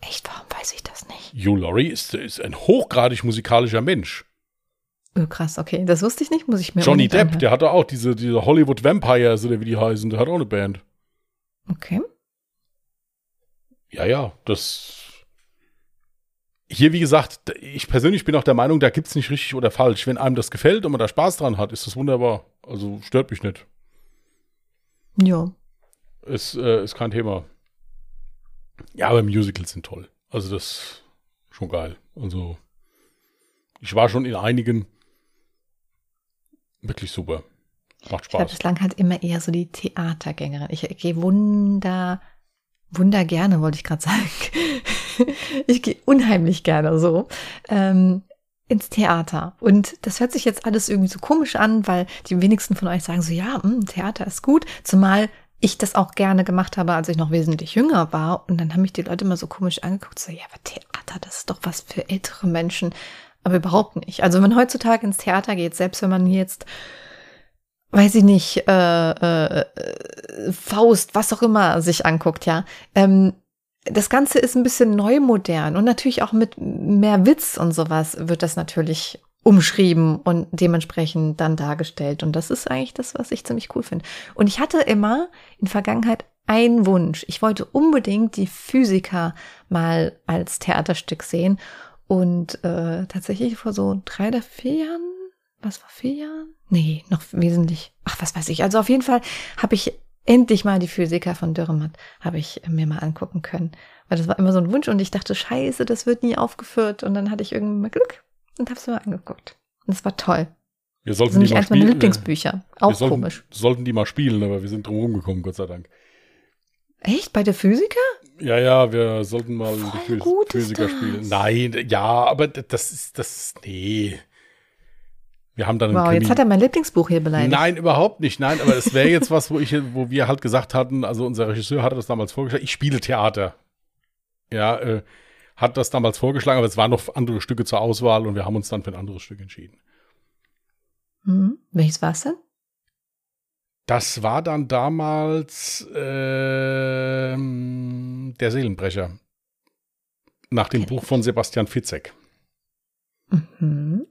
Echt, warum weiß ich das nicht? Hugh Laurie ist, ist ein hochgradig musikalischer Mensch. Oh, krass, okay. Das wusste ich nicht, muss ich mir Johnny Depp, anhören. der hatte auch diese, diese Hollywood Vampires oder wie die heißen, der hat auch eine Band. Okay. Ja, ja, das. Hier, wie gesagt, ich persönlich bin auch der Meinung, da gibt es nicht richtig oder falsch. Wenn einem das gefällt und man da Spaß dran hat, ist das wunderbar. Also stört mich nicht. Ja. Ist, äh, ist kein Thema. Ja, aber Musicals sind toll. Also das schon geil. Also ich war schon in einigen wirklich super. Macht Spaß. Ich war bislang halt immer eher so die Theatergängerin. Ich, gehe wunder, wunder gerne, wollte ich gerade sagen. ich gehe unheimlich gerne so. Ähm, ins Theater. Und das hört sich jetzt alles irgendwie so komisch an, weil die wenigsten von euch sagen so, ja, mh, hm, Theater ist gut. Zumal ich das auch gerne gemacht habe, als ich noch wesentlich jünger war. Und dann haben mich die Leute immer so komisch angeguckt, so, ja, aber Theater, das ist doch was für ältere Menschen. Aber überhaupt nicht. Also wenn man heutzutage ins Theater geht, selbst wenn man jetzt, weiß ich nicht, äh, äh, Faust, was auch immer sich anguckt, ja, ähm, das Ganze ist ein bisschen neu modern und natürlich auch mit mehr Witz und sowas wird das natürlich umschrieben und dementsprechend dann dargestellt. Und das ist eigentlich das, was ich ziemlich cool finde. Und ich hatte immer in Vergangenheit einen Wunsch. Ich wollte unbedingt die Physiker mal als Theaterstück sehen. Und äh, tatsächlich vor so drei oder vier Jahren, was war vier Jahren? Nee, noch wesentlich. Ach, was weiß ich. Also auf jeden Fall habe ich endlich mal die Physiker von Dürrematt habe ich mir mal angucken können. Weil das war immer so ein Wunsch und ich dachte, scheiße, das wird nie aufgeführt. Und dann hatte ich irgendwann mal Glück und habe es mir angeguckt. Und es war toll. Wir sollten das sind die eins meiner Lieblingsbücher. Auch wir sollten, komisch. sollten die mal spielen, aber wir sind drum rumgekommen, Gott sei Dank. Echt? Bei der Physiker? Ja, ja, wir sollten mal Voll die Physiker spielen. Nein, ja, aber das ist, das, nee. Wir haben dann wow, jetzt hat er mein Lieblingsbuch hier beleidigt. Nein, überhaupt nicht. Nein, aber es wäre jetzt was, wo ich, wo wir halt gesagt hatten, also unser Regisseur hatte das damals vorgeschlagen, ich spiele Theater. Ja, äh, hat das damals vorgeschlagen, aber es waren noch andere Stücke zur Auswahl und wir haben uns dann für ein anderes Stück entschieden. Mhm. Welches war es denn? Das war dann damals äh, Der Seelenbrecher. Nach dem Buch von Sebastian Fitzek. Mhm.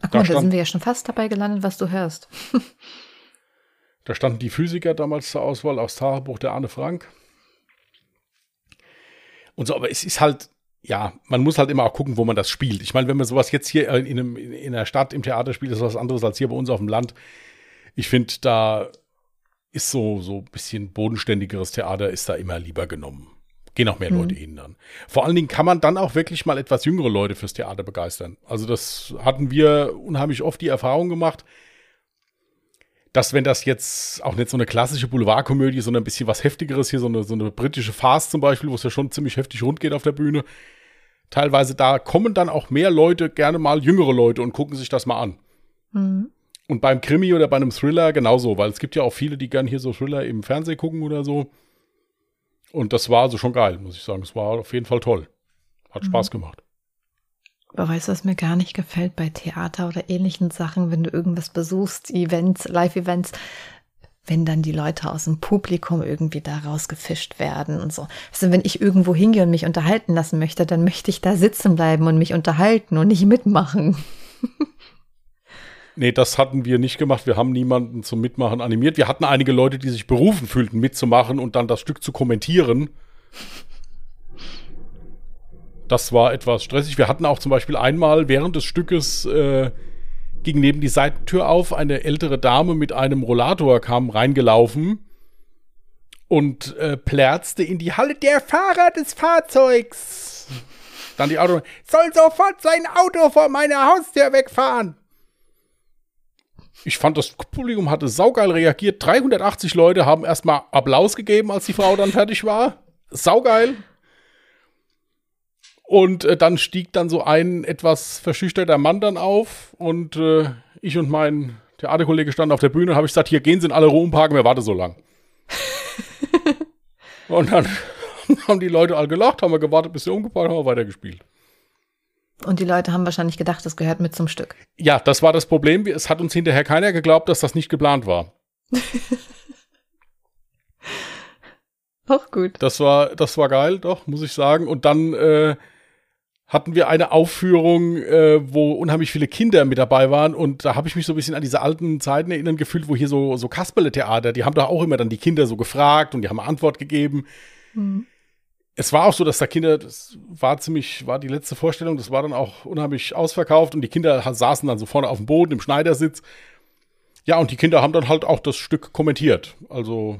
Ach guck da, da sind wir ja schon fast dabei gelandet, was du hörst. da standen die Physiker damals zur Auswahl aus Tagebuch der Anne Frank. Und so, aber es ist halt, ja, man muss halt immer auch gucken, wo man das spielt. Ich meine, wenn man sowas jetzt hier in, einem, in einer Stadt im Theater spielt, ist was anderes als hier bei uns auf dem Land. Ich finde, da ist so, so ein bisschen bodenständigeres Theater ist da immer lieber genommen. Gehen auch mehr mhm. Leute hin dann. Vor allen Dingen kann man dann auch wirklich mal etwas jüngere Leute fürs Theater begeistern. Also das hatten wir unheimlich oft die Erfahrung gemacht, dass wenn das jetzt auch nicht so eine klassische Boulevardkomödie, sondern ein bisschen was heftigeres hier, so eine, so eine britische Farce zum Beispiel, wo es ja schon ziemlich heftig rund geht auf der Bühne, teilweise da kommen dann auch mehr Leute, gerne mal jüngere Leute und gucken sich das mal an. Mhm. Und beim Krimi oder bei einem Thriller genauso, weil es gibt ja auch viele, die gern hier so Thriller im Fernsehen gucken oder so. Und das war also schon geil, muss ich sagen. Es war auf jeden Fall toll. Hat mhm. Spaß gemacht. Weißt du, was mir gar nicht gefällt bei Theater oder ähnlichen Sachen, wenn du irgendwas besuchst, Events, Live-Events, wenn dann die Leute aus dem Publikum irgendwie da rausgefischt werden und so. Also wenn ich irgendwo hingehe und mich unterhalten lassen möchte, dann möchte ich da sitzen bleiben und mich unterhalten und nicht mitmachen. Nee, das hatten wir nicht gemacht. Wir haben niemanden zum Mitmachen animiert. Wir hatten einige Leute, die sich berufen fühlten, mitzumachen und dann das Stück zu kommentieren. Das war etwas stressig. Wir hatten auch zum Beispiel einmal während des Stückes äh, ging neben die Seitentür auf, eine ältere Dame mit einem Rollator kam reingelaufen und äh, plärzte in die Halle der Fahrer des Fahrzeugs. Dann die Auto soll sofort sein Auto vor meiner Haustür wegfahren. Ich fand, das Publikum hatte saugeil reagiert. 380 Leute haben erstmal Applaus gegeben, als die Frau dann fertig war. Saugeil. Und äh, dann stieg dann so ein etwas verschüchterter Mann dann auf und äh, ich und mein Theaterkollege standen auf der Bühne und habe ich gesagt, hier gehen Sie in alle Ruhe umparken, wer wartet so lang. und dann haben die Leute alle gelacht, haben wir gewartet, bis sie umgeparkt haben, haben wir weitergespielt. Und die Leute haben wahrscheinlich gedacht, das gehört mit zum Stück. Ja, das war das Problem. Es hat uns hinterher keiner geglaubt, dass das nicht geplant war. Auch gut. Das war, das war geil, doch, muss ich sagen. Und dann äh, hatten wir eine Aufführung, äh, wo unheimlich viele Kinder mit dabei waren. Und da habe ich mich so ein bisschen an diese alten Zeiten erinnern gefühlt, wo hier so, so Kasperle-Theater, die haben da auch immer dann die Kinder so gefragt und die haben Antwort gegeben. Mhm es war auch so, dass da Kinder, das war ziemlich, war die letzte Vorstellung, das war dann auch unheimlich ausverkauft und die Kinder saßen dann so vorne auf dem Boden im Schneidersitz. Ja, und die Kinder haben dann halt auch das Stück kommentiert. Also,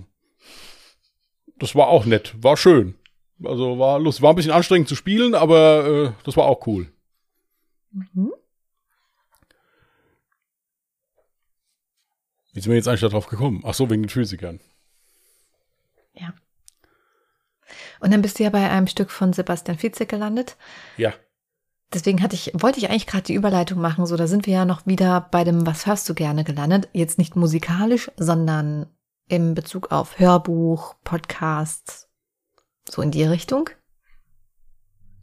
das war auch nett, war schön. Also war lustig, war ein bisschen anstrengend zu spielen, aber äh, das war auch cool. Mhm. Wie sind wir jetzt eigentlich darauf gekommen? Ach so, wegen den Physikern. Ja. Und dann bist du ja bei einem Stück von Sebastian Fitzek gelandet. Ja. Deswegen hatte ich, wollte ich eigentlich gerade die Überleitung machen, so da sind wir ja noch wieder bei dem Was hörst du gerne gelandet. Jetzt nicht musikalisch, sondern im Bezug auf Hörbuch, Podcasts, so in die Richtung.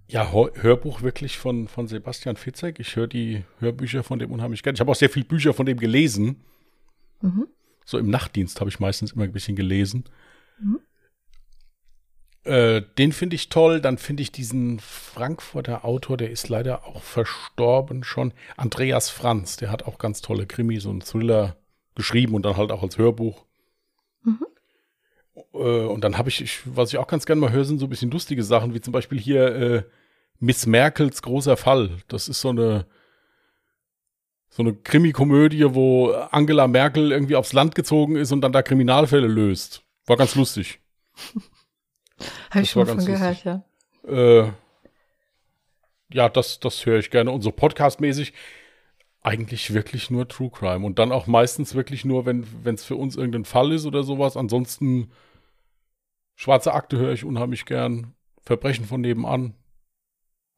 Ja, Hörbuch wirklich von, von Sebastian Fitzek. Ich höre die Hörbücher von dem unheimlich gerne. Ich habe auch sehr viele Bücher von dem gelesen. Mhm. So im Nachtdienst habe ich meistens immer ein bisschen gelesen. Mhm. Äh, den finde ich toll. Dann finde ich diesen Frankfurter Autor, der ist leider auch verstorben schon. Andreas Franz, der hat auch ganz tolle Krimis und Thriller geschrieben und dann halt auch als Hörbuch. Mhm. Äh, und dann habe ich, was ich auch ganz gerne mal höre, sind so ein bisschen lustige Sachen, wie zum Beispiel hier äh, Miss Merkels großer Fall. Das ist so eine so eine Krimikomödie, wo Angela Merkel irgendwie aufs Land gezogen ist und dann da Kriminalfälle löst. War ganz lustig. Habe ich schon von gehört, ja. Äh, ja, das, das höre ich gerne. Und so podcastmäßig eigentlich wirklich nur True Crime. Und dann auch meistens wirklich nur, wenn es für uns irgendein Fall ist oder sowas. Ansonsten Schwarze Akte höre ich unheimlich gern. Verbrechen von nebenan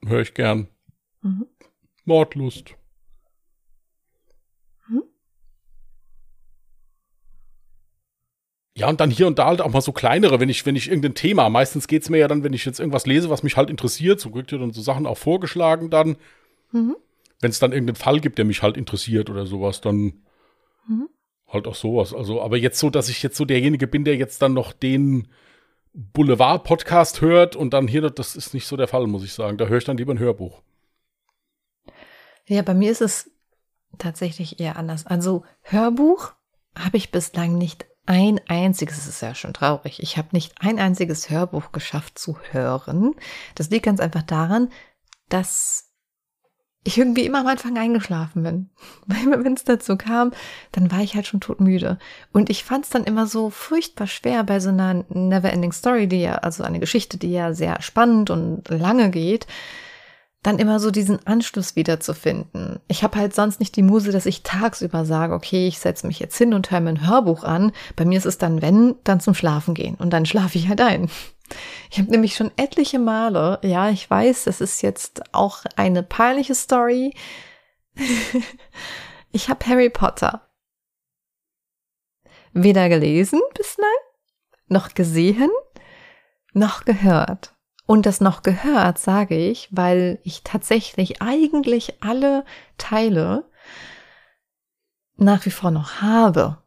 höre ich gern. Mhm. Mordlust. Ja, und dann hier und da halt auch mal so kleinere, wenn ich, wenn ich irgendein Thema, meistens geht es mir ja dann, wenn ich jetzt irgendwas lese, was mich halt interessiert, so kriegt ihr dann so Sachen auch vorgeschlagen dann. Mhm. Wenn es dann irgendeinen Fall gibt, der mich halt interessiert oder sowas, dann mhm. halt auch sowas. Also, aber jetzt so, dass ich jetzt so derjenige bin, der jetzt dann noch den Boulevard-Podcast hört und dann hier, das ist nicht so der Fall, muss ich sagen. Da höre ich dann lieber ein Hörbuch. Ja, bei mir ist es tatsächlich eher anders. Also Hörbuch habe ich bislang nicht ein einziges, es ist ja schon traurig, ich habe nicht ein einziges Hörbuch geschafft zu hören. Das liegt ganz einfach daran, dass ich irgendwie immer am Anfang eingeschlafen bin. Weil wenn es dazu kam, dann war ich halt schon todmüde. Und ich fand es dann immer so furchtbar schwer bei so einer Neverending Story, die ja, also eine Geschichte, die ja sehr spannend und lange geht, dann immer so diesen Anschluss wiederzufinden. Ich habe halt sonst nicht die Muse, dass ich tagsüber sage, okay, ich setze mich jetzt hin und höre mir ein Hörbuch an. Bei mir ist es dann, wenn, dann zum Schlafen gehen. Und dann schlafe ich halt ein. Ich habe nämlich schon etliche Male, ja, ich weiß, das ist jetzt auch eine peinliche Story. ich habe Harry Potter weder gelesen bislang, noch gesehen, noch gehört. Und das noch gehört, sage ich, weil ich tatsächlich eigentlich alle Teile nach wie vor noch habe.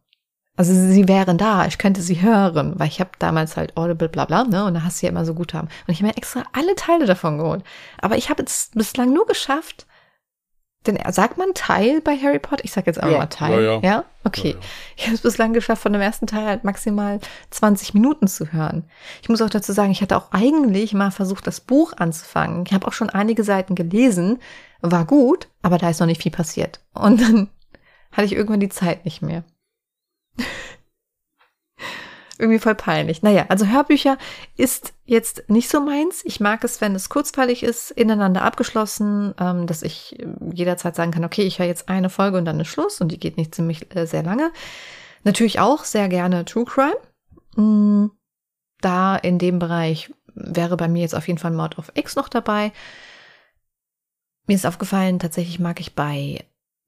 Also sie wären da, ich könnte sie hören, weil ich habe damals halt Audible bla bla, ne? Und da hast du ja immer so Guthaben. Und ich habe mir extra alle Teile davon geholt. Aber ich habe es bislang nur geschafft, denn sagt man Teil bei Harry Potter? Ich sag jetzt einfach ja, mal Teil. Ja, ja. ja? Okay. Ja, ich habe es bislang geschafft, von dem ersten Teil halt maximal 20 Minuten zu hören. Ich muss auch dazu sagen, ich hatte auch eigentlich mal versucht, das Buch anzufangen. Ich habe auch schon einige Seiten gelesen, war gut, aber da ist noch nicht viel passiert. Und dann hatte ich irgendwann die Zeit nicht mehr. Irgendwie voll peinlich. Naja, also Hörbücher ist jetzt nicht so meins. Ich mag es, wenn es kurzweilig ist, ineinander abgeschlossen, ähm, dass ich äh, jederzeit sagen kann, okay, ich höre jetzt eine Folge und dann ist Schluss und die geht nicht ziemlich äh, sehr lange. Natürlich auch sehr gerne True Crime. Mm, da in dem Bereich wäre bei mir jetzt auf jeden Fall Mord of X noch dabei. Mir ist aufgefallen, tatsächlich mag ich bei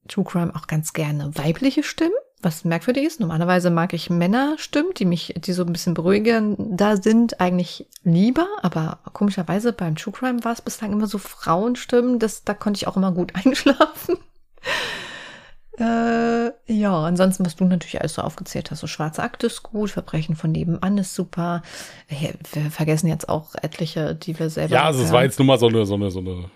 True Crime auch ganz gerne weibliche Stimmen was merkwürdig ist. Normalerweise mag ich Männerstimmen, die mich, die so ein bisschen beruhigender sind, eigentlich lieber. Aber komischerweise beim True Crime war es bislang immer so Frauenstimmen, das, da konnte ich auch immer gut einschlafen. äh, ja, ansonsten, was du natürlich alles so aufgezählt hast, so schwarze Akte ist gut, Verbrechen von nebenan ist super. Wir vergessen jetzt auch etliche, die wir selber. Ja, also es war jetzt nur mal so eine, so eine, so eine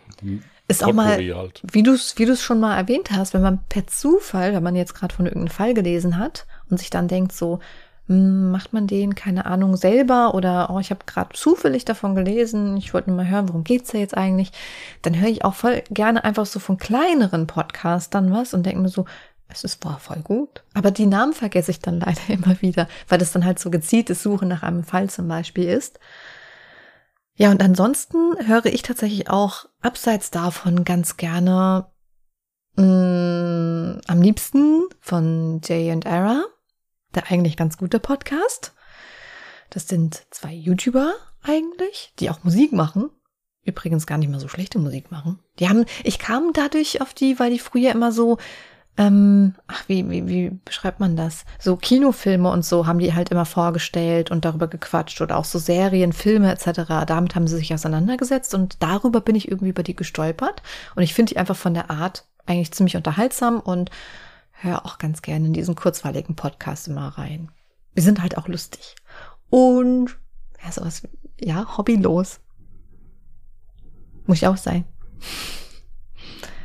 ist auch mal, halt. wie du es wie du's schon mal erwähnt hast, wenn man per Zufall, wenn man jetzt gerade von irgendeinem Fall gelesen hat und sich dann denkt so, hm, macht man den, keine Ahnung, selber oder oh, ich habe gerade zufällig davon gelesen, ich wollte nur mal hören, worum geht's da jetzt eigentlich, dann höre ich auch voll gerne einfach so von kleineren Podcastern was und denke mir so, es ist war voll gut. Aber die Namen vergesse ich dann leider immer wieder, weil das dann halt so gezieltes Suchen nach einem Fall zum Beispiel ist. Ja, und ansonsten höre ich tatsächlich auch abseits davon ganz gerne mh, mm, am liebsten von Jay and Era, der eigentlich ganz gute Podcast. Das sind zwei YouTuber eigentlich, die auch Musik machen. Übrigens gar nicht mal so schlechte Musik machen. Die haben, ich kam dadurch auf die, weil die früher immer so ähm, ach, wie, wie, wie beschreibt man das? So Kinofilme und so haben die halt immer vorgestellt und darüber gequatscht oder auch so Serien, Filme etc. Damit haben sie sich auseinandergesetzt und darüber bin ich irgendwie über die gestolpert. Und ich finde die einfach von der Art eigentlich ziemlich unterhaltsam und höre auch ganz gerne in diesen kurzweiligen Podcast immer rein. Wir sind halt auch lustig. Und ja, sowas, ja, hobbylos. Muss ich auch sein.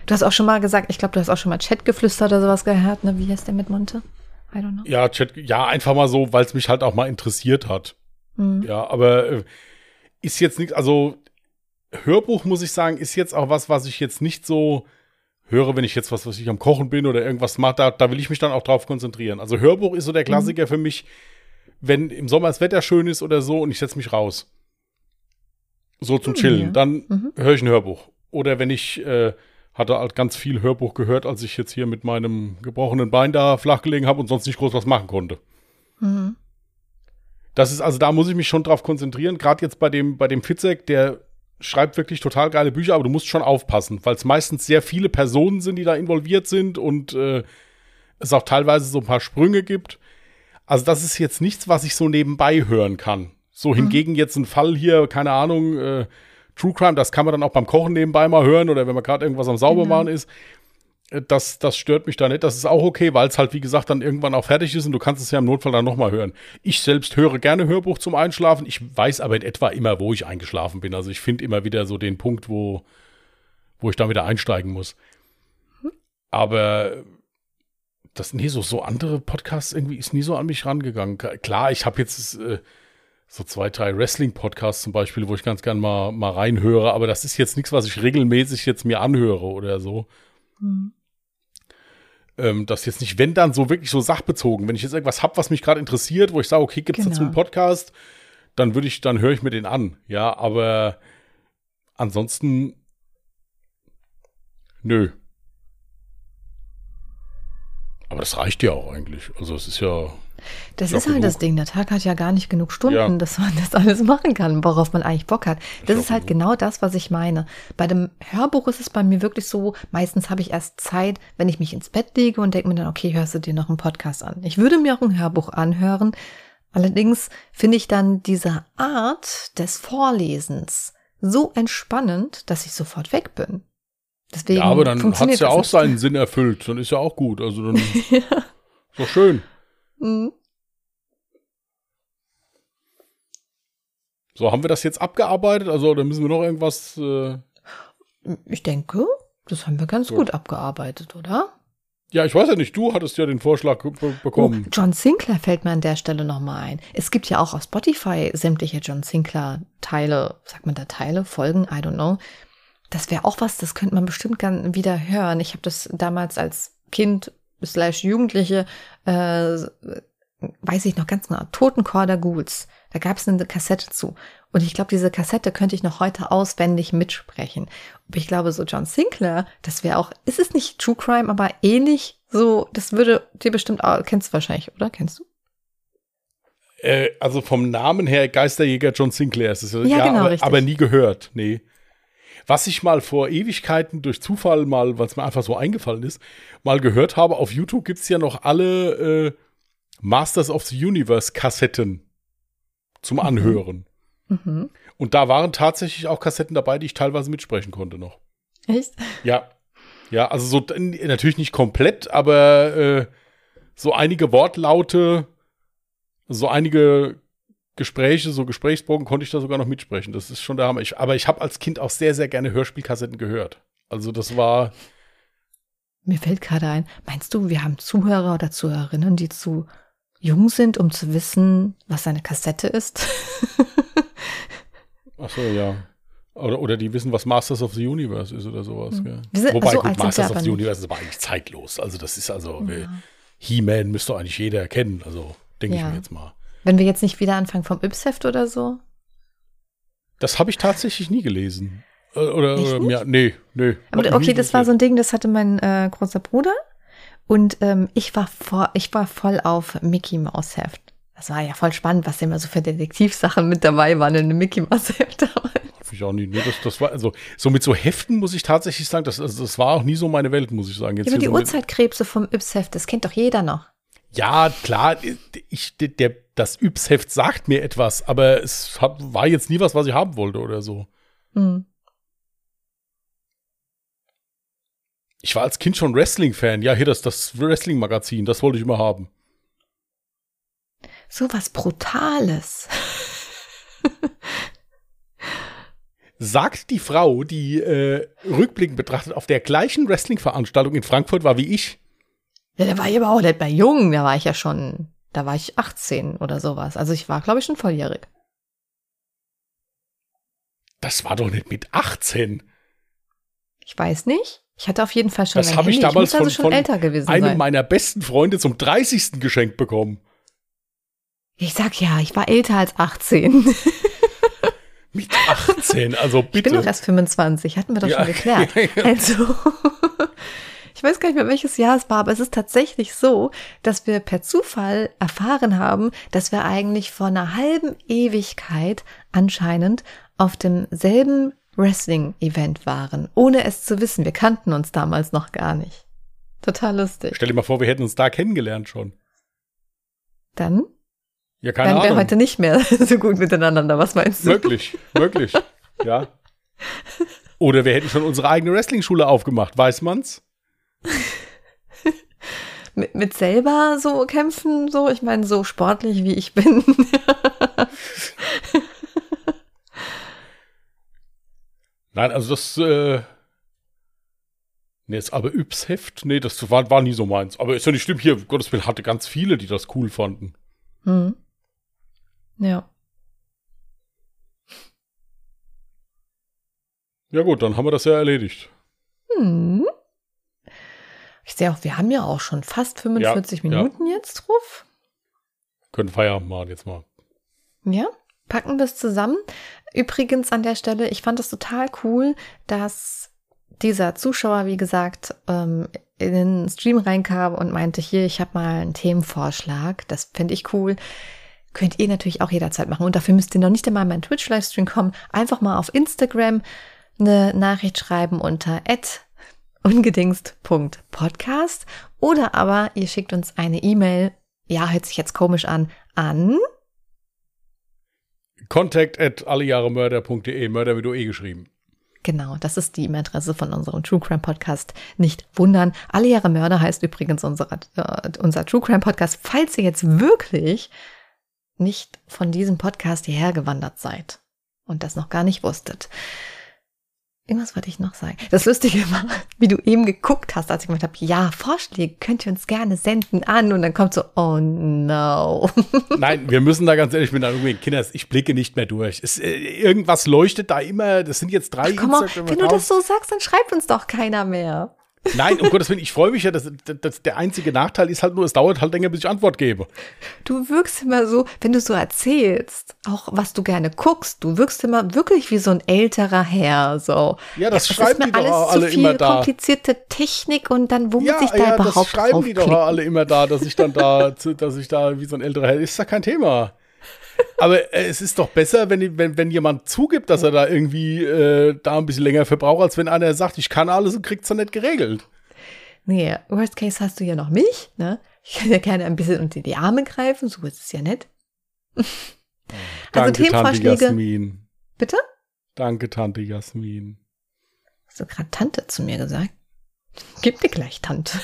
Du hast auch schon mal gesagt, ich glaube, du hast auch schon mal Chat geflüstert oder sowas gehört, ne? Wie heißt der mit Monte? I don't know. Ja, Chat, ja, einfach mal so, weil es mich halt auch mal interessiert hat. Mhm. Ja, aber äh, ist jetzt nichts, also Hörbuch, muss ich sagen, ist jetzt auch was, was ich jetzt nicht so höre, wenn ich jetzt was, was ich am Kochen bin oder irgendwas mache, da, da will ich mich dann auch drauf konzentrieren. Also Hörbuch ist so der mhm. Klassiker mhm. für mich, wenn im Sommer das Wetter schön ist oder so und ich setze mich raus. So zum mhm, Chillen. Dann höre ich ein Hörbuch. Oder wenn ich äh, hatte halt ganz viel Hörbuch gehört, als ich jetzt hier mit meinem gebrochenen Bein da flach gelegen habe und sonst nicht groß was machen konnte. Mhm. Das ist, also da muss ich mich schon drauf konzentrieren. Gerade jetzt bei dem, bei dem Fitzek, der schreibt wirklich total geile Bücher, aber du musst schon aufpassen, weil es meistens sehr viele Personen sind, die da involviert sind und äh, es auch teilweise so ein paar Sprünge gibt. Also das ist jetzt nichts, was ich so nebenbei hören kann. So mhm. hingegen jetzt ein Fall hier, keine Ahnung, äh, True Crime, das kann man dann auch beim Kochen nebenbei mal hören oder wenn man gerade irgendwas am Saubermachen genau. ist. Äh, das, das stört mich da nicht. Das ist auch okay, weil es halt, wie gesagt, dann irgendwann auch fertig ist und du kannst es ja im Notfall dann nochmal hören. Ich selbst höre gerne Hörbuch zum Einschlafen. Ich weiß aber in etwa immer, wo ich eingeschlafen bin. Also ich finde immer wieder so den Punkt, wo, wo ich da wieder einsteigen muss. Aber das, nee, so, so andere Podcasts irgendwie ist nie so an mich rangegangen. Klar, ich habe jetzt äh, so zwei, drei Wrestling-Podcasts zum Beispiel, wo ich ganz gern mal, mal reinhöre, aber das ist jetzt nichts, was ich regelmäßig jetzt mir anhöre oder so. Mhm. Ähm, das jetzt nicht, wenn dann so wirklich so sachbezogen. Wenn ich jetzt irgendwas habe, was mich gerade interessiert, wo ich sage, okay, gibt es genau. dazu einen Podcast, dann würde ich, dann höre ich mir den an. Ja, aber ansonsten, nö. Aber das reicht ja auch eigentlich. Also es ist ja. Das ist halt genug. das Ding. Der Tag hat ja gar nicht genug Stunden, ja. dass man das alles machen kann, worauf man eigentlich Bock hat. Das ist, ist halt genug. genau das, was ich meine. Bei dem Hörbuch ist es bei mir wirklich so, meistens habe ich erst Zeit, wenn ich mich ins Bett lege und denke mir dann, okay, hörst du dir noch einen Podcast an. Ich würde mir auch ein Hörbuch anhören. Allerdings finde ich dann diese Art des Vorlesens so entspannend, dass ich sofort weg bin. Deswegen ja, aber dann hat es ja auch seinen Sinn erfüllt. Dann ist ja auch gut. Also dann ja. ist doch schön. Mhm. So, haben wir das jetzt abgearbeitet? Also, oder müssen wir noch irgendwas? Äh ich denke, das haben wir ganz gut. gut abgearbeitet, oder? Ja, ich weiß ja nicht, du hattest ja den Vorschlag bekommen. Oh, John Sinclair fällt mir an der Stelle nochmal ein. Es gibt ja auch auf Spotify sämtliche John Sinclair Teile, sagt man da Teile, Folgen, I don't know. Das wäre auch was, das könnte man bestimmt gern wieder hören. Ich habe das damals als Kind slash Jugendliche, äh, weiß ich noch ganz genau, Totenchor der Ghouls. Da gab es eine Kassette zu. Und ich glaube, diese Kassette könnte ich noch heute auswendig mitsprechen. Aber ich glaube, so John Sinclair, das wäre auch, ist es nicht True Crime, aber ähnlich so, das würde dir bestimmt auch, kennst du wahrscheinlich, oder? Kennst du? Äh, also vom Namen her Geisterjäger John Sinclair ist es ja, ja genau, aber, aber nie gehört, nee. Was ich mal vor Ewigkeiten durch Zufall mal, weil es mir einfach so eingefallen ist, mal gehört habe, auf YouTube gibt es ja noch alle äh, Masters of the Universe Kassetten zum mhm. Anhören. Mhm. Und da waren tatsächlich auch Kassetten dabei, die ich teilweise mitsprechen konnte noch. Echt? Ja. Ja, also so natürlich nicht komplett, aber äh, so einige Wortlaute, so einige Gespräche, so Gesprächsbogen konnte ich da sogar noch mitsprechen. Das ist schon der Hammer. Ich, aber ich habe als Kind auch sehr, sehr gerne Hörspielkassetten gehört. Also das war. Mir fällt gerade ein, meinst du, wir haben Zuhörer oder Zuhörerinnen, die zu jung sind, um zu wissen, was eine Kassette ist? Ach so, ja. Oder, oder die wissen, was Masters of the Universe ist oder sowas. Mhm. Sind, Wobei, so gut, Masters of the Universe ist aber eigentlich zeitlos. Also das ist also, ja. He-Man müsste eigentlich jeder kennen. Also denke ja. ich mir jetzt mal. Wenn wir jetzt nicht wieder anfangen vom Yps-Heft oder so? Das habe ich tatsächlich nie gelesen. Äh, oder, oder ja, nee, nee. Aber okay, das war so ein Ding, das hatte mein äh, großer Bruder. Und ähm, ich war vor, ich war voll auf Mickey Mouse Heft. Das war ja voll spannend, was immer so für Detektivsachen mit dabei waren in einem Mickey Mouse Heft damals. Ich auch nie. Nee, das, das war, also, so mit so Heften muss ich tatsächlich sagen, das, also, das war auch nie so meine Welt, muss ich sagen. Jetzt ja, aber die so Uhrzeitkrebse vom Yps-Heft, das kennt doch jeder noch. Ja, klar, ich, der, das Yps-Heft sagt mir etwas, aber es hat, war jetzt nie was, was ich haben wollte oder so. Hm. Ich war als Kind schon Wrestling-Fan. Ja, hier das, das Wrestling-Magazin, das wollte ich immer haben. So was Brutales. Sagt die Frau, die äh, rückblickend betrachtet auf der gleichen Wrestling-Veranstaltung in Frankfurt war wie ich. Ja, da war ich aber auch nicht bei jung, da war ich ja schon, da war ich 18 oder sowas. Also ich war, glaube ich, schon volljährig. Das war doch nicht mit 18. Ich weiß nicht. Ich hatte auf jeden Fall schon Das habe ich damals ich also von, von einem sein. meiner besten Freunde zum 30. geschenkt bekommen. Ich sag ja, ich war älter als 18. Mit 18, also bitte. Ich bin doch erst 25, hatten wir doch ja, schon geklärt. Ja, ja. Also, ich weiß gar nicht mehr, welches Jahr es war, aber es ist tatsächlich so, dass wir per Zufall erfahren haben, dass wir eigentlich vor einer halben Ewigkeit anscheinend auf demselben Wrestling-Event waren, ohne es zu wissen. Wir kannten uns damals noch gar nicht. Total lustig. Stell dir mal vor, wir hätten uns da kennengelernt schon. Dann? Ja, keine Dann wären wir heute nicht mehr so gut miteinander. Was meinst du? Möglich, möglich. ja. Oder wir hätten schon unsere eigene Wrestling-Schule aufgemacht, weiß man's? mit, mit selber so kämpfen, so, ich meine, so sportlich wie ich bin. Nein, also das, äh, Nee, ist aber Yps-Heft, nee, das war, war nie so meins. Aber ist ja nicht schlimm, hier, Gottes Willen, hatte ganz viele, die das cool fanden. Hm. Ja. Ja gut, dann haben wir das ja erledigt. Ich sehe auch, wir haben ja auch schon fast 45 Ja, Minuten jetzt drauf. Können Feierabend machen jetzt mal. Ja, packen wir es zusammen. Übrigens an der Stelle, ich fand es total cool, dass dieser Zuschauer, wie gesagt, ähm, in den Stream reinkam und meinte, hier, ich habe mal einen Themenvorschlag. Das finde ich cool. Könnt ihr natürlich auch jederzeit machen. Und dafür müsst ihr noch nicht einmal in meinen Twitch-Livestream kommen. Einfach mal auf Instagram eine Nachricht schreiben unter ungedingst.podcast oder aber ihr schickt uns eine E-Mail. Ja, hört sich jetzt komisch an. An Contact at allejahremörder.de, Mörder mit OE geschrieben. Genau, das ist die E-Mail-Adresse von unserem True Crime Podcast. Nicht wundern. Alle Jahre Mörder heißt übrigens unser, äh, unser True Crime Podcast. Falls ihr jetzt wirklich nicht von diesem Podcast hierher gewandert seid und das noch gar nicht wusstet. Irgendwas wollte ich noch sagen. Das Lustige war, wie du eben geguckt hast, als ich gesagt habe, ja, Vorschläge könnt ihr uns gerne senden an. Und dann kommt so, oh no. Nein, wir müssen da ganz ehrlich miteinander umgehen. Kinders, ich blicke nicht mehr durch. Es, äh, irgendwas leuchtet da immer. Das sind jetzt drei Komm mal, wenn du das so sagst, dann schreibt uns doch keiner mehr. Nein, um Gottes Willen, ich freue mich ja. dass, dass der einzige Nachteil ist halt nur, es dauert halt länger, bis ich Antwort gebe. Du wirkst immer so, wenn du so erzählst, auch was du gerne guckst, du wirkst immer wirklich wie so ein älterer Herr. So. Ja, das Es schreiben die mir alles doch zu alle viel immer da. komplizierte Technik und dann wo muss Ja, ich da ja, überhaupt das schreiben die doch alle immer da, dass ich dann da, dass ich da wie so ein älterer Herr, ist ja kein Thema. Aber äh, es ist doch besser, wenn, wenn, wenn jemand zugibt, dass er da irgendwie äh, da ein bisschen länger verbraucht, als wenn einer sagt, ich kann alles und kriegt's dann nicht geregelt. Nee, worst case hast du ja noch mich, ne? Ich kann ja gerne ein bisschen unter die Arme greifen, so ist es ja nett. Also Danke, Tante Themenvorschläge. Jasmin. Bitte? Danke, Tante Jasmin. Hast du gerade Tante zu mir gesagt? Gib dir gleich Tante.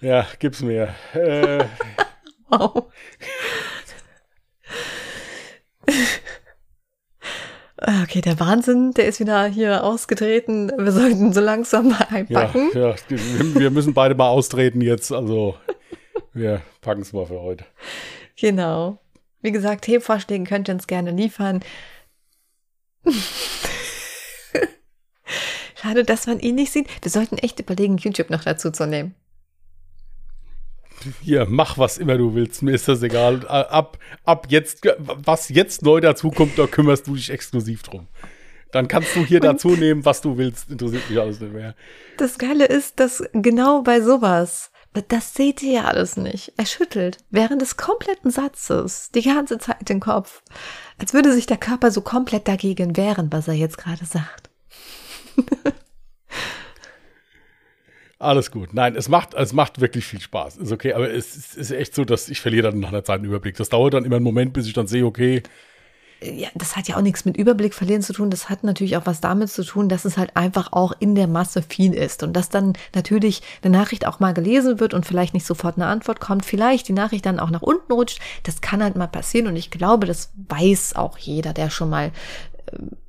Ja, gib's mir. Äh, Wow. Okay, der Wahnsinn, der ist wieder hier ausgetreten. Wir sollten so langsam mal ja, einpacken. ja, wir wir müssen beide mal austreten jetzt. Also, wir packen es mal für heute. Genau. Wie gesagt, Themenvorschläge könnt ihr uns gerne liefern. Schade, dass man ihn nicht sieht. Wir sollten echt überlegen, YouTube noch dazu zu nehmen. Hier, mach was immer du willst, mir ist das egal. Äh, Ab, ab jetzt, was jetzt neu dazu kommt, da kümmerst du dich exklusiv drum. Dann kannst du hier dazu nehmen, was du willst, interessiert mich alles nicht mehr. Das Geile ist, dass genau bei sowas, das seht ihr ja alles nicht. Er schüttelt während des kompletten Satzes die ganze Zeit den Kopf, als würde sich der Körper so komplett dagegen wehren, was er jetzt gerade sagt. Alles gut. Nein, es macht, es macht wirklich viel Spaß. Ist okay, aber es ist, echt so, dass ich verliere dann nach einer Zeit einen Überblick. Das dauert dann immer einen Moment, bis ich dann sehe, okay, Ja, das hat ja auch nichts mit Überblick verlieren zu tun. Das hat natürlich auch was damit zu tun, dass es halt einfach auch in der Masse viel ist und dass dann natürlich eine Nachricht auch mal gelesen wird und vielleicht nicht sofort eine Antwort kommt, vielleicht die Nachricht dann auch nach unten rutscht. Das kann halt mal passieren und ich glaube, das weiß auch jeder, der schon mal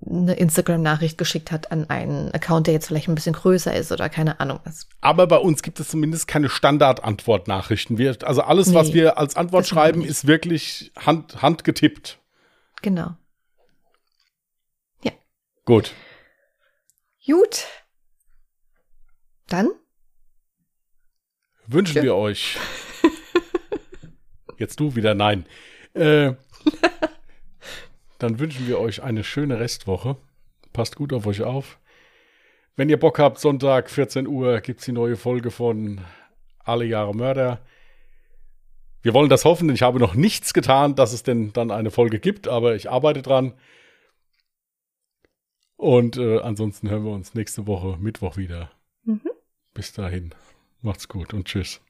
eine Instagram-Nachricht geschickt hat an einen Account, der jetzt vielleicht ein bisschen größer ist oder keine Ahnung. Das, aber bei uns gibt es zumindest keine Standard-Antwort-Nachrichten. Also alles, was Nee, wir als Antwort wir schreiben, ist wirklich hand, handgetippt. genau. Gut. Gut. Dann Wünschen Ja. wir euch. Jetzt du wieder, nein. Äh, dann wünschen wir euch eine schöne Restwoche. Passt gut auf euch auf. Wenn ihr Bock habt, Sonntag, 14 Uhr, gibt es die neue Folge von Alle Jahre Mörder. Wir wollen das hoffen, denn ich habe noch nichts getan, dass es denn dann eine Folge gibt, aber ich arbeite dran. Und äh, ansonsten hören wir uns nächste Woche Mittwoch wieder. Mhm. Bis dahin. Macht's gut und tschüss.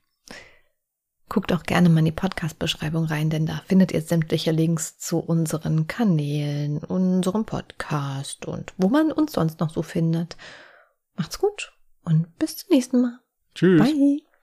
Guckt auch gerne mal in die Podcast-Beschreibung rein, denn da findet ihr sämtliche Links zu unseren Kanälen, unserem Podcast und wo man uns sonst noch so findet. Macht's gut und bis zum nächsten Mal. Tschüss. Bye.